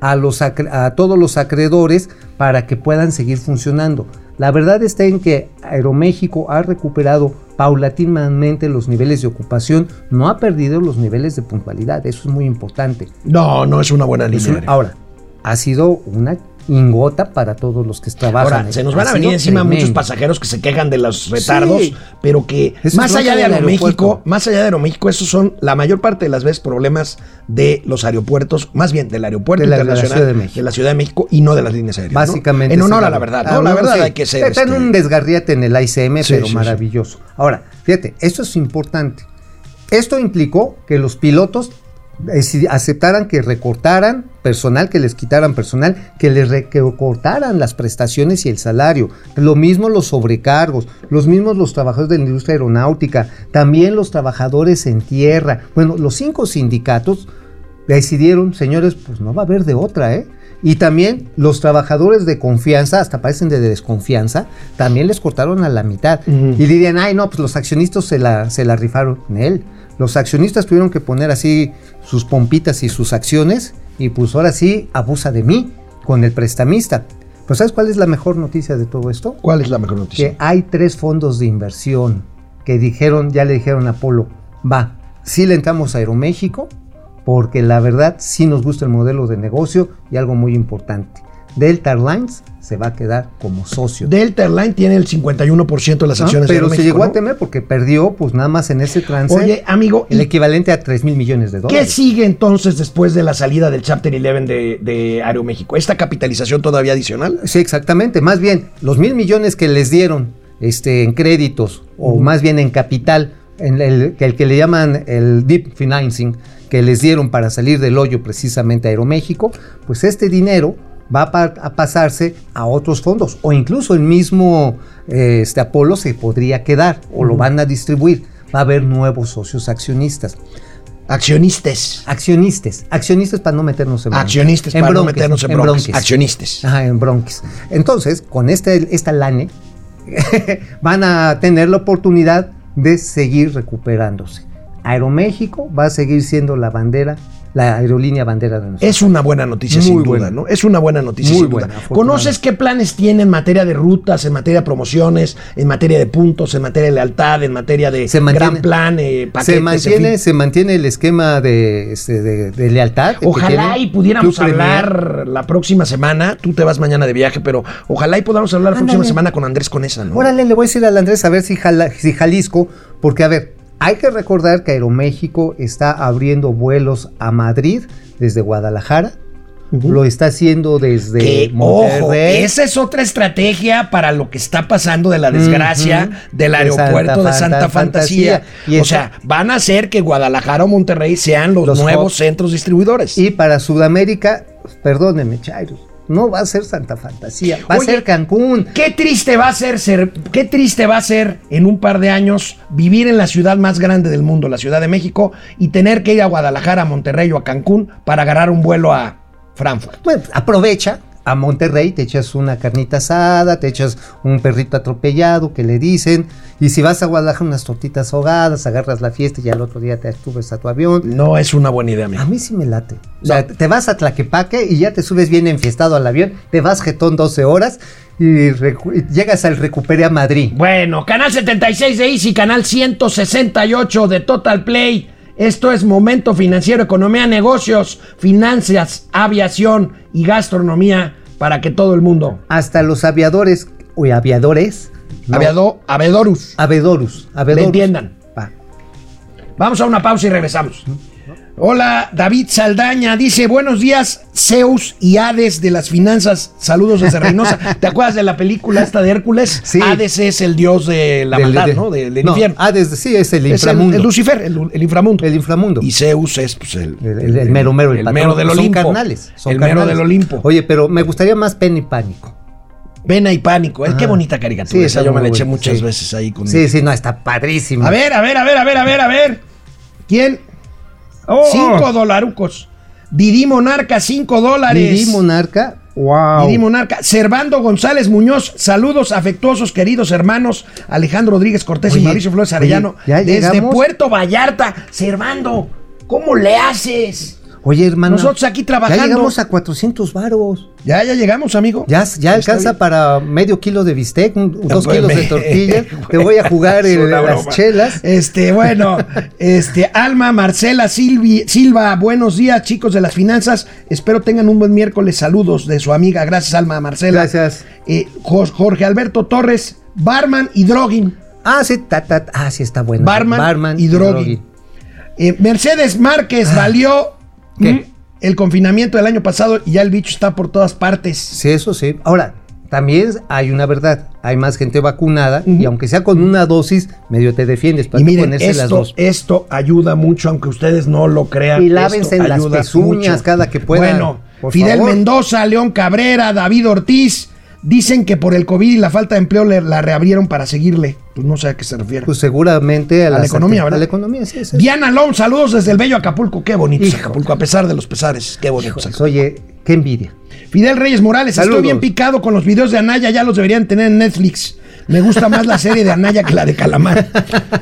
a, los a todos los acreedores para que puedan seguir funcionando. La verdad está en que Aeroméxico ha recuperado paulatinamente los niveles de ocupación, no ha perdido los niveles de puntualidad, eso es muy importante. No, no es una buena línea. ahora, ha sido una ingota para todos los que trabajan. Ahora, se nos van a venir encima tremendo. muchos pasajeros que se quejan de los retardos, Sí. pero que más allá de Aeroméxico, más allá de Aeroméxico, esos son la mayor parte de las veces problemas de los aeropuertos, más bien del aeropuerto De la- de la internacional de México. de la Ciudad de México y no de las líneas aéreas. ¿no? Básicamente. En esa honor a la verdad, Ah, ¿no? La verdad sí. hay que ser. Está en un desgarriate en el ICM, Sí, pero maravilloso. Ahora, fíjate, esto es importante. Esto implicó que los pilotos aceptaran que recortaran personal, que les quitaran personal, que les recortaran las prestaciones y el salario. Lo mismo los sobrecargos, los mismos los trabajadores de la industria aeronáutica, también los trabajadores en tierra. Bueno, los cinco sindicatos decidieron, señores, pues no va a haber de otra, ¿eh? Y también los trabajadores de confianza, hasta parecen de desconfianza, también les cortaron a la mitad. Y dirían, ay, no, pues los accionistas se la, se la rifaron en él. Los accionistas tuvieron que poner así sus pompitas y sus acciones, y pues ahora sí abusa de mí con el prestamista. Pero ¿sabes cuál es la mejor noticia de todo esto? ¿Cuál es la mejor noticia? que hay tres fondos de inversión que dijeron, ya le dijeron a Apolo, va, sí le entramos a Aeroméxico, porque la verdad sí nos gusta el modelo de negocio y algo muy importante. Delta Airlines se va a quedar como socio. Delta Airline tiene el 51% de las acciones de Pero se llegó a temer porque perdió, pues nada más en ese trance, Oye, amigo, el ¿y equivalente a 3 mil millones de ¿Qué dólares. sigue entonces después de la salida del Chapter 11 de, de Aeroméxico? ¿Esta capitalización todavía adicional? Sí, exactamente. Más bien, los mil millones que les dieron este, en créditos, o más bien en capital, en el, el que le llaman el deep financing, que les dieron para salir del hoyo precisamente a Aeroméxico, pues este dinero va a, pa- a pasarse a otros fondos, o incluso el mismo eh, este Apolo se podría quedar, o lo van a distribuir. Va a haber nuevos socios accionistas. Accionistas. Accionistas, accionistas para no meternos en broncas. Accionistas En para no bronques, meternos en en broncas. bronques. Accionistas. Ajá, en bronquis. Entonces, con este, esta LANE, *laughs* van a tener la oportunidad de seguir recuperándose. Aeroméxico va a seguir siendo la bandera, la aerolínea bandera de nosotros. Es una buena noticia, Muy sin buena. duda, ¿no? Es una buena noticia, Muy sin duda. buena, afortunadamente. ¿Conoces qué planes tiene en materia de rutas, en materia de promociones, en materia de puntos, en materia de lealtad, en materia de Se mantiene- gran plan, eh, paquetes, se en mantiene, fin? se mantiene el esquema de, este, de, de lealtad. Ojalá y pudiéramos Club Premier. hablar la próxima semana. Tú te vas mañana de viaje, pero ojalá y podamos hablar la próxima semana con Andrés Conesa, ¿no? Órale, le voy a decir al Andrés a ver si, Jala- si Jalisco, porque a ver, hay que recordar que Aeroméxico está abriendo vuelos a Madrid desde Guadalajara, lo está haciendo desde Que, ojo, Monterrey. esa es otra estrategia para lo que está pasando de la desgracia del De aeropuerto Santa de Santa Fanta- Fantasía. Fantasía. Y o sea, van a hacer que Guadalajara o Monterrey sean los, Los nuevos hubs. centros distribuidores. Y para Sudamérica, perdónenme, Chairo, no va a ser Santa Fantasía, va Oye, a ser Cancún. Qué triste va a ser, ser, qué triste va a ser en un par de años vivir en la ciudad más grande del mundo, la Ciudad de México, y tener que ir a Guadalajara, a Monterrey o a Cancún para agarrar un vuelo a Frankfurt. Bueno, aprovecha a Monterrey, te echas una carnita asada, te echas un perrito atropellado que le dicen, y si vas a Guadalajara unas tortitas ahogadas, agarras la fiesta y al otro día te subes a tu avión. No es una buena idea, amigo. A mí sí me late. O sea, te vas a Tlaquepaque y ya te subes bien enfiestado al avión, te vas jetón 12 horas y, llegas al Recupere a Madrid. Bueno, canal 76 de Easy, canal 168 de Total Play. Esto es Momento Financiero, Economía, Negocios, Finanzas, Aviación y Gastronomía para que todo el mundo. Hasta los aviadores, o aviadores, no, Aviado, Avedorus. Avedorus, Le Avedorus. entiendan. Va. Vamos a una pausa y regresamos. Hola, David Saldaña dice, buenos días, Zeus y Hades de las finanzas. Saludos desde Reynosa. *laughs* ¿Te acuerdas de la película esta de Hércules? Sí. Hades es el dios de la Del- maldad, de- ¿no? Del, no, infierno. Hades, sí, es el Es el, inframundo. el Lucifer, el, el inframundo. El inframundo. Y Zeus es pues, el, El, el- el mero mero, el, el mero del Son Olimpo. carnales. Son el mero carnales. del Olimpo. Oye, pero me gustaría más Pen y Pánico. Pena y pánico. Es qué bonita caricatura. Sí, esa yo me la eché muchas sí. veces ahí con Sí, sí, no, está padrísimo. A ver, a ver, a ver, a ver, a ver, a ver. ¿Quién? Oh. Cinco dolarucos. Didi Monarca, cinco dólares. Didi Monarca, wow. Didi Monarca. Servando González Muñoz, saludos afectuosos, queridos hermanos Alejandro Rodríguez Cortés y Mauricio Flores oye, Arellano. ¿ya desde? Puerto Vallarta. Servando, ¿cómo le haces? Oye, hermano. Nosotros aquí trabajando. Ya llegamos a 400 varos. Ya, ya llegamos, amigo. Ya, ya Está alcanza bien. para medio kilo de bistec, un- *laughs* dos kilos de tortilla. *laughs* Te voy a jugar una las chelas. Este, bueno, *laughs* este, Alma, Marcela, Silvi, Silva, buenos días, chicos de las finanzas. Espero tengan un buen miércoles. Saludos de su amiga. Gracias, Alma, Marcela. Gracias. Eh, Jo- Jorge Alberto Torres, Barman y Drogin. Ah, sí, ta, ta, ah, sí está bueno. Barman y Drogi. Eh, Mercedes Márquez valió Ah. ¿Qué? mm, el confinamiento del año pasado y ya el bicho está por todas partes. Sí, eso sí. Ahora, también hay una verdad. Hay más gente vacunada y aunque sea con una dosis, medio te defiendes para Y miren, ponerse las esto, dos. esto ayuda mucho, aunque ustedes no lo crean. Y esto lávense en las pezuñas mucho. cada que puedan, Bueno, por Fidel favor. Mendoza, León Cabrera, David Ortiz, dicen que por el COVID y la falta de empleo le- la reabrieron para seguirle. Pues no sé a qué se refiere. Pues seguramente a, A la economía, ¿verdad? A la economía, sí, sí. Diana Lom, saludos desde el bello Acapulco. Qué bonito Hijo. Acapulco, a pesar de los pesares. Qué bonito Acapulco. oye, qué envidia. Fidel Reyes Morales, Saludos. estoy bien picado con los videos de Anaya, ya los deberían tener en Netflix. Me gusta más la serie de Anaya que la de Calamar.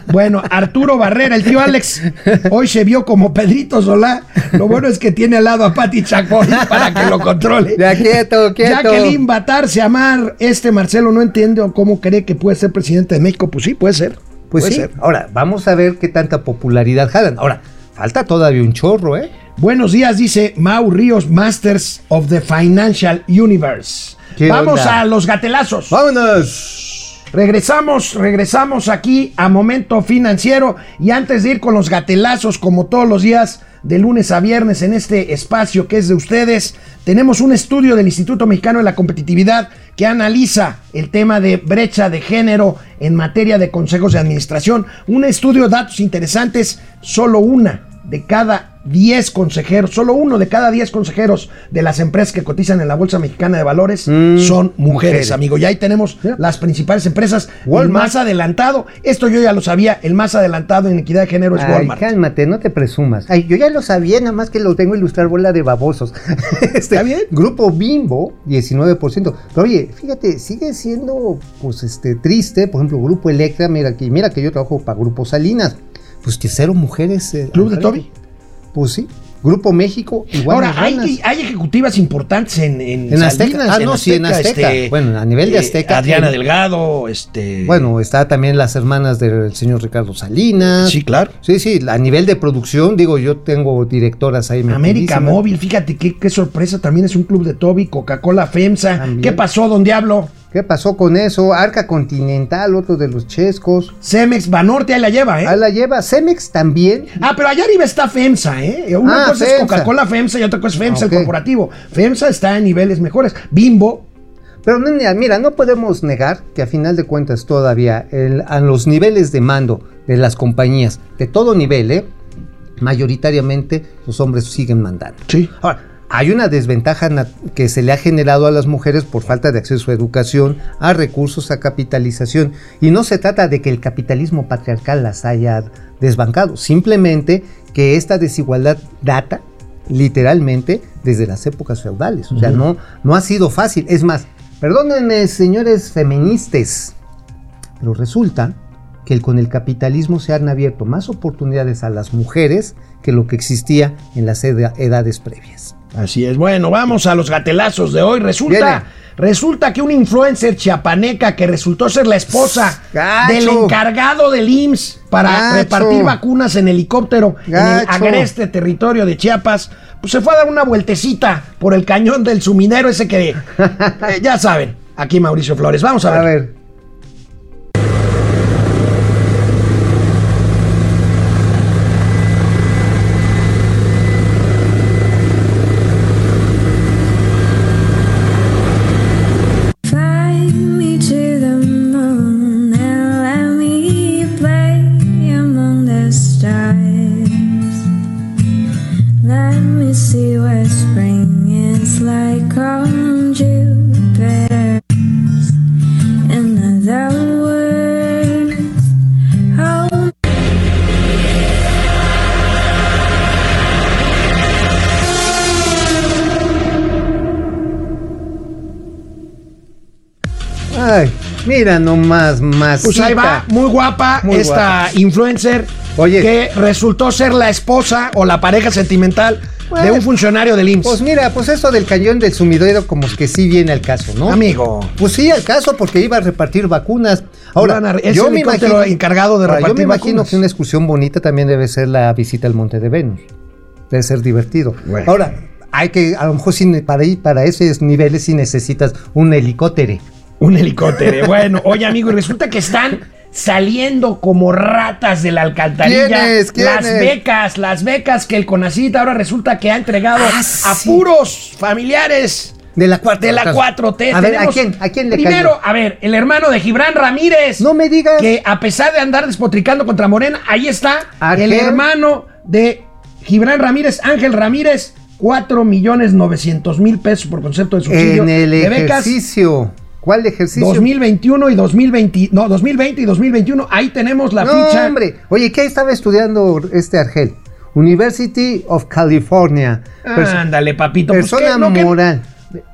Bueno, Arturo Barrera, el tío Alex, hoy se vio como Pedrito Solá. Lo bueno es que tiene al lado a Pati Chacón para que lo controle. Ya, quieto, quieto. Jacqueline Batarse Amar, este Marcelo no entiende cómo cree que puede ser presidente de México. Pues sí, puede ser. Pues puede sí. ser. Ahora, vamos a ver qué tanta popularidad jalan. Ahora, falta todavía un chorro, ¿eh? Buenos días, dice Mau Ríos, Masters of the Financial Universe. ¿Qué Vamos onda? a los gatelazos. ¡Vámonos! Regresamos, regresamos aquí a Momento Financiero y antes de ir con los gatelazos como todos los días de lunes a viernes en este espacio que es de ustedes, tenemos un estudio del Instituto Mexicano de la Competitividad que analiza el tema de brecha de género en materia de consejos de administración. Un estudio de datos interesantes, solo una de cada 10 consejeros, solo uno de cada 10 consejeros de las empresas que cotizan en la Bolsa Mexicana de Valores Mm, son mujeres, mujeres. amigo. Y ahí tenemos las principales empresas. El más adelantado, esto yo ya lo sabía, el más adelantado en equidad de género es Ay, Walmart. cálmate, no te presumas. Ay, yo ya lo sabía, nada más que lo tengo ilustrar bola de babosos. *laughs* Este, ¿Está bien? Grupo Bimbo, 19%. Pero oye, fíjate, sigue siendo pues este triste, por ejemplo, Grupo Electra, mira que mira que yo trabajo para Grupo Salinas. Pues que cero mujeres. eh, ¿Club de. Toby? Pues sí. Grupo México, igual. Ahora, hay, ejecutivas importantes en, en, En Azteca. Salinas, Ah, no, sí, en Azteca. Bueno, a nivel de eh, Azteca, Adriana Delgado, este. Bueno, está también las hermanas del señor Ricardo Salinas. Sí, claro. Sí, sí, a nivel de producción, digo, yo tengo directoras ahí. América. Móvil, fíjate qué, qué sorpresa, también es un club de Toby, Coca-Cola FEMSA. También. ¿Qué pasó, don Diablo? ¿Qué pasó con eso? Arca Continental, otro de los chescos. Cemex, Banorte, ahí la lleva, ¿eh? Ahí la lleva. Cemex también. Ah, pero allá arriba está FEMSA, ¿eh? Una Ah, cosa es FEMSA. Coca-Cola FEMSA y otra cosa es FEMSA, Ok. el corporativo. FEMSA está en niveles mejores. Bimbo, Pero mira, no podemos negar que a final de cuentas todavía el- a los niveles de mando de las compañías, de todo nivel, ¿eh? mayoritariamente los hombres siguen mandando. Sí. Ahora, hay una desventaja que se le ha generado a las mujeres por falta de acceso a educación, a recursos, a capitalización. Y no se trata de que el capitalismo patriarcal las haya desbancado, simplemente que esta desigualdad data literalmente desde las épocas feudales. O sea, no, no ha sido fácil. Es más, perdónenme, señores feministas, pero resulta que con el capitalismo se han abierto más oportunidades a las mujeres que lo que existía en las eda- edades previas. Así es. Bueno, vamos a los gatelazos de hoy. Resulta, Viene. resulta que un influencer chiapaneca que resultó ser la esposa Gacho. del encargado del IMSS para Gacho. repartir vacunas en helicóptero en el agreste territorio de Chiapas, pues se fue a dar una vueltecita por el cañón del suminero ese que, *laughs* eh, ya saben, aquí Mauricio Flores. Vamos a ver. A ver. Mira nomás, más. Pues ahí va, muy guapa Muy esta influencer Oye. que resultó ser la esposa o la pareja sentimental de un funcionario del IMSS. Pues mira, pues eso del cañón del sumidero como que sí viene al caso, ¿no? Amigo. Pues sí, al caso porque iba a repartir vacunas. Ahora, a- es yo el me imagino, encargado de Ahora, Yo me repartir imagino que una excursión bonita también debe ser la visita al Monte de Venus. Debe ser divertido. Bueno. Ahora, hay que, a lo mejor para ir para esos niveles sí necesitas un helicóptero. Un helicóptero. Bueno, oye, amigo, y resulta que están saliendo como ratas de la alcantarilla. ¿Quiénes? ¿Quiénes? Las becas, las becas que el CONACIT ahora resulta que ha entregado Ah, a sí. puros familiares. De la cuarta. De la 4T. A ver, ¿a quién, ¿a quién le Primero, cayó? a ver, el hermano de Gibran Ramírez. No me digas. Que a pesar de andar despotricando contra Morena, ahí está el hermano de Gibran Ramírez, Ángel Ramírez, 4 millones 900 mil pesos por concepto de subsidio En el de becas. ejercicio. ¿Cuál ejercicio? 2021 y 2020, no, 2020 y 2021, ahí tenemos la no, ficha. hombre. Oye, ¿qué estaba estudiando este Argel? University of California. Ándale, papito. pues, persona ¿qué? No, que- moral.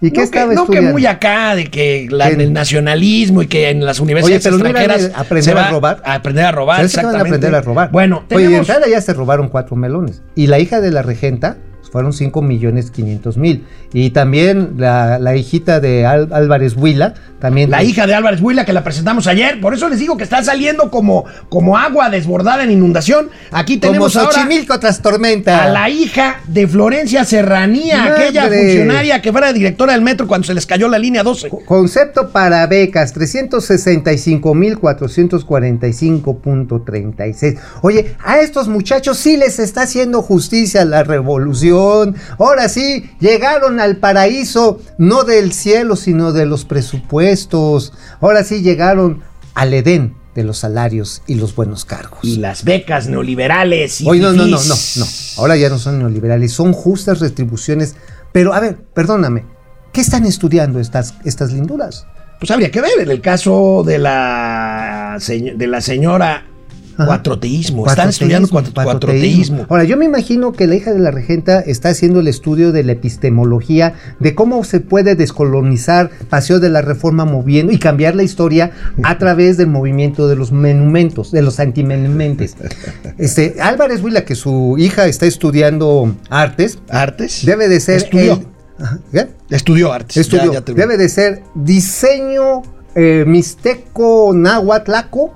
¿Y qué no estaba que, no que estudiando? muy acá de que la- el nacionalismo y que en las universidades Oye, pero no extranjeras a aprender se va a robar. A aprender a robar, ¿Sabes que van a exactamente. aprender a robar? Bueno, Oye, de tenemos entrada ya se robaron cuatro melones. Y la hija de la regenta fueron 5 millones 500 mil. Y también la, la hijita de Al- Álvarez Huila, también. la hija de Álvarez Huila que la presentamos ayer, por eso les digo que está saliendo como, como agua desbordada en inundación. Aquí Como tenemos ahora Xochimilco tras tormenta. a la hija de Florencia Serranía, ¡Madre! aquella funcionaria que fuera directora del metro cuando se les cayó la línea 12. Concepto para becas, 365.445.36. Oye, a estos muchachos sí les está haciendo justicia la revolución. Ahora sí, llegaron al paraíso, no del cielo, sino de los presupuestos. Ahora sí llegaron al Edén de los salarios y los buenos cargos. Y las becas neoliberales y Oye, no, no, no, no, no. Ahora ya no son neoliberales, son justas retribuciones. Pero, a ver, perdóname, ¿qué están estudiando estas, estas linduras? Pues habría que ver en el caso de la, señ- de la señora Ajá. Cuatroteísmo. Están estudiando cuatro- cuatroteísmo. Ahora, yo me imagino que la hija de la regenta está haciendo el estudio de la epistemología, de cómo se puede descolonizar Paseo de la Reforma moviendo y cambiar la historia a través del movimiento de los monumentos, de los antimenumentes. *laughs* Este, Álvarez Huila, que su hija está estudiando artes, ¿Artes? debe de ser... Estudió. Estudió artes. Estudió. Ya- ya debe de ser diseño eh, mixteco náhuatlaco.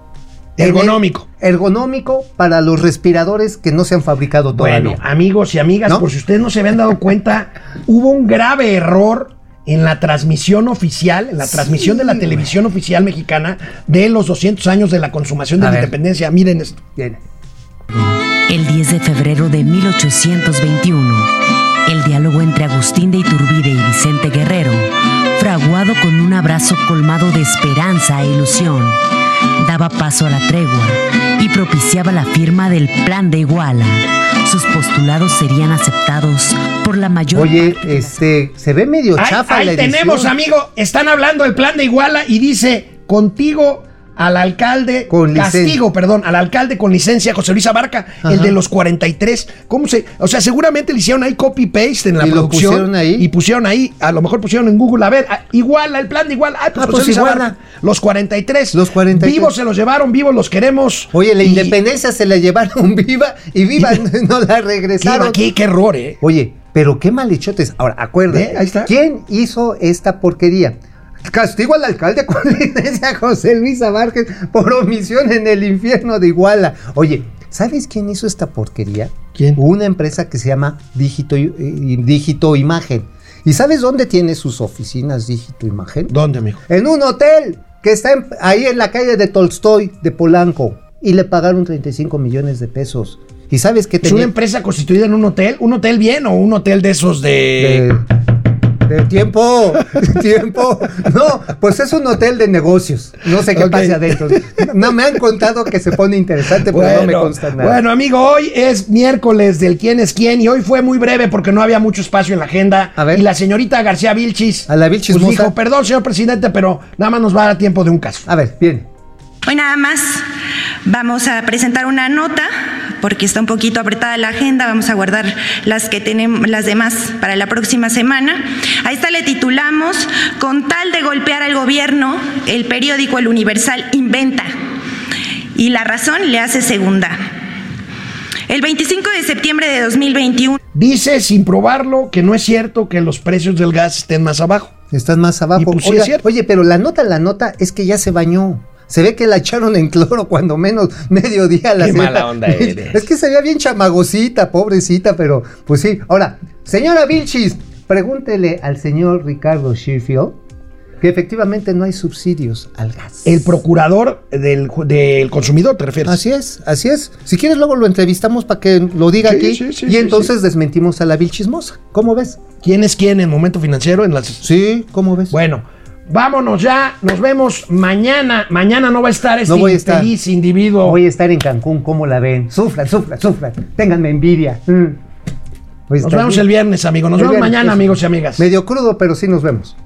Ergonómico. Ergonómico para los respiradores que no se han fabricado todavía. Bueno, amigos y amigas, ¿No? por si ustedes no se habían dado cuenta, hubo un grave error en la transmisión oficial, en la transmisión de la televisión oficial mexicana de los 200 años de la consumación de A la ver. independencia. Miren esto. Bien. El 10 de febrero de 1821, el diálogo entre Agustín de Iturbide y Vicente Guerrero, fraguado con un abrazo colmado de esperanza e ilusión, daba paso a la tregua y propiciaba la firma del Plan de Iguala. Sus postulados serían aceptados por la mayor Oye, este, se ve medio Ahí, chafa ahí la edición. tenemos, amigo. Están hablando del plan de Iguala y dice contigo al alcalde, Con licencia. castigo, perdón, al alcalde con licencia, José Luis Abarca, el de los 43. ¿Cómo se? O sea, seguramente le hicieron ahí copy-paste en la Y lo producción. pusieron ahí. Y pusieron ahí, a lo mejor pusieron en Google, a ver, a- Iguala, el plan de Iguala. Ah, pues, Ah, José pues Luis. Abarca. Los 43. Los 43. Vivos se los llevaron, vivos los queremos. Oye, la Y- independencia se la llevaron *laughs* viva y viva *laughs* no la regresaron. Qué, qué, qué error, ¿eh? Oye, pero qué malhechotes. Ahora, acuérdate. ¿Ve? Ahí está. ¿Quién hizo esta porquería? Castigo al alcalde *laughs* con licencia José Luis Abarques por omisión en el infierno de Iguala. Oye, ¿sabes quién hizo esta porquería? ¿Quién? Una empresa que se llama Dígito, eh, Dígito Imagen. ¿Y sabes dónde tiene sus oficinas Dígito Imagen? ¿Dónde, amigo? En un hotel que está en- ahí en la calle de Tolstoy, de Polanco. Y le pagaron 35 millones de pesos. ¿Y sabes qué ¿Es tenía? una empresa constituida en un hotel? ¿Un hotel bien o un hotel de esos de... de, de tiempo, *laughs* tiempo. No, pues es un hotel de negocios. No sé qué Ok. pasa adentro. No me han contado que se pone interesante, pero no me consta nada. Bueno, amigo, hoy es miércoles del quién es quién y hoy fue muy breve porque no había mucho espacio en la agenda. A ver. Y la señorita García Vilchis A la Vilchis pues dijo, perdón, señor presidente, pero nada más nos va a dar tiempo de un caso. A ver, bien. Hoy nada más vamos a presentar una nota porque está un poquito apretada la agenda, vamos a guardar las que tenemos las demás para la próxima semana. A esta le titulamos Con tal de golpear al gobierno, el periódico El Universal inventa. Y la razón le hace segunda. El 25 de septiembre de 2021 Dice, sin probarlo, que no es cierto que los precios del gas estén más abajo. Están más abajo. Y pues sí Oiga, es cierto. oye, pero la nota, la nota es que ya se bañó. Se ve que la echaron en cloro cuando menos medio día la Qué señora. mala onda *laughs* eres. Es que se veía bien chamagosita, pobrecita, pero pues sí. Ahora, señora Vilchis, pregúntele al señor Ricardo Sheffield que efectivamente no hay subsidios al gas. El procurador del, del consumidor, ¿te refieres? Así es, así es. Si quieres luego lo entrevistamos para que lo diga Sí, aquí sí, sí, y sí, entonces desmentimos a la Vilchismosa. ¿Cómo ves? ¿Quién es quién en momento financiero? En las... Sí, ¿cómo ves? Bueno, vámonos ya. Nos vemos mañana. Mañana no va a estar este No voy a estar. infeliz individuo. Voy a estar en Cancún, ¿cómo la ven? Sufran, sufran, sufran. Ténganme envidia. Mm. Nos vemos el viernes, amigo. Nos El vemos viernes, mañana, eso. amigos y amigas. Medio crudo, pero sí nos vemos.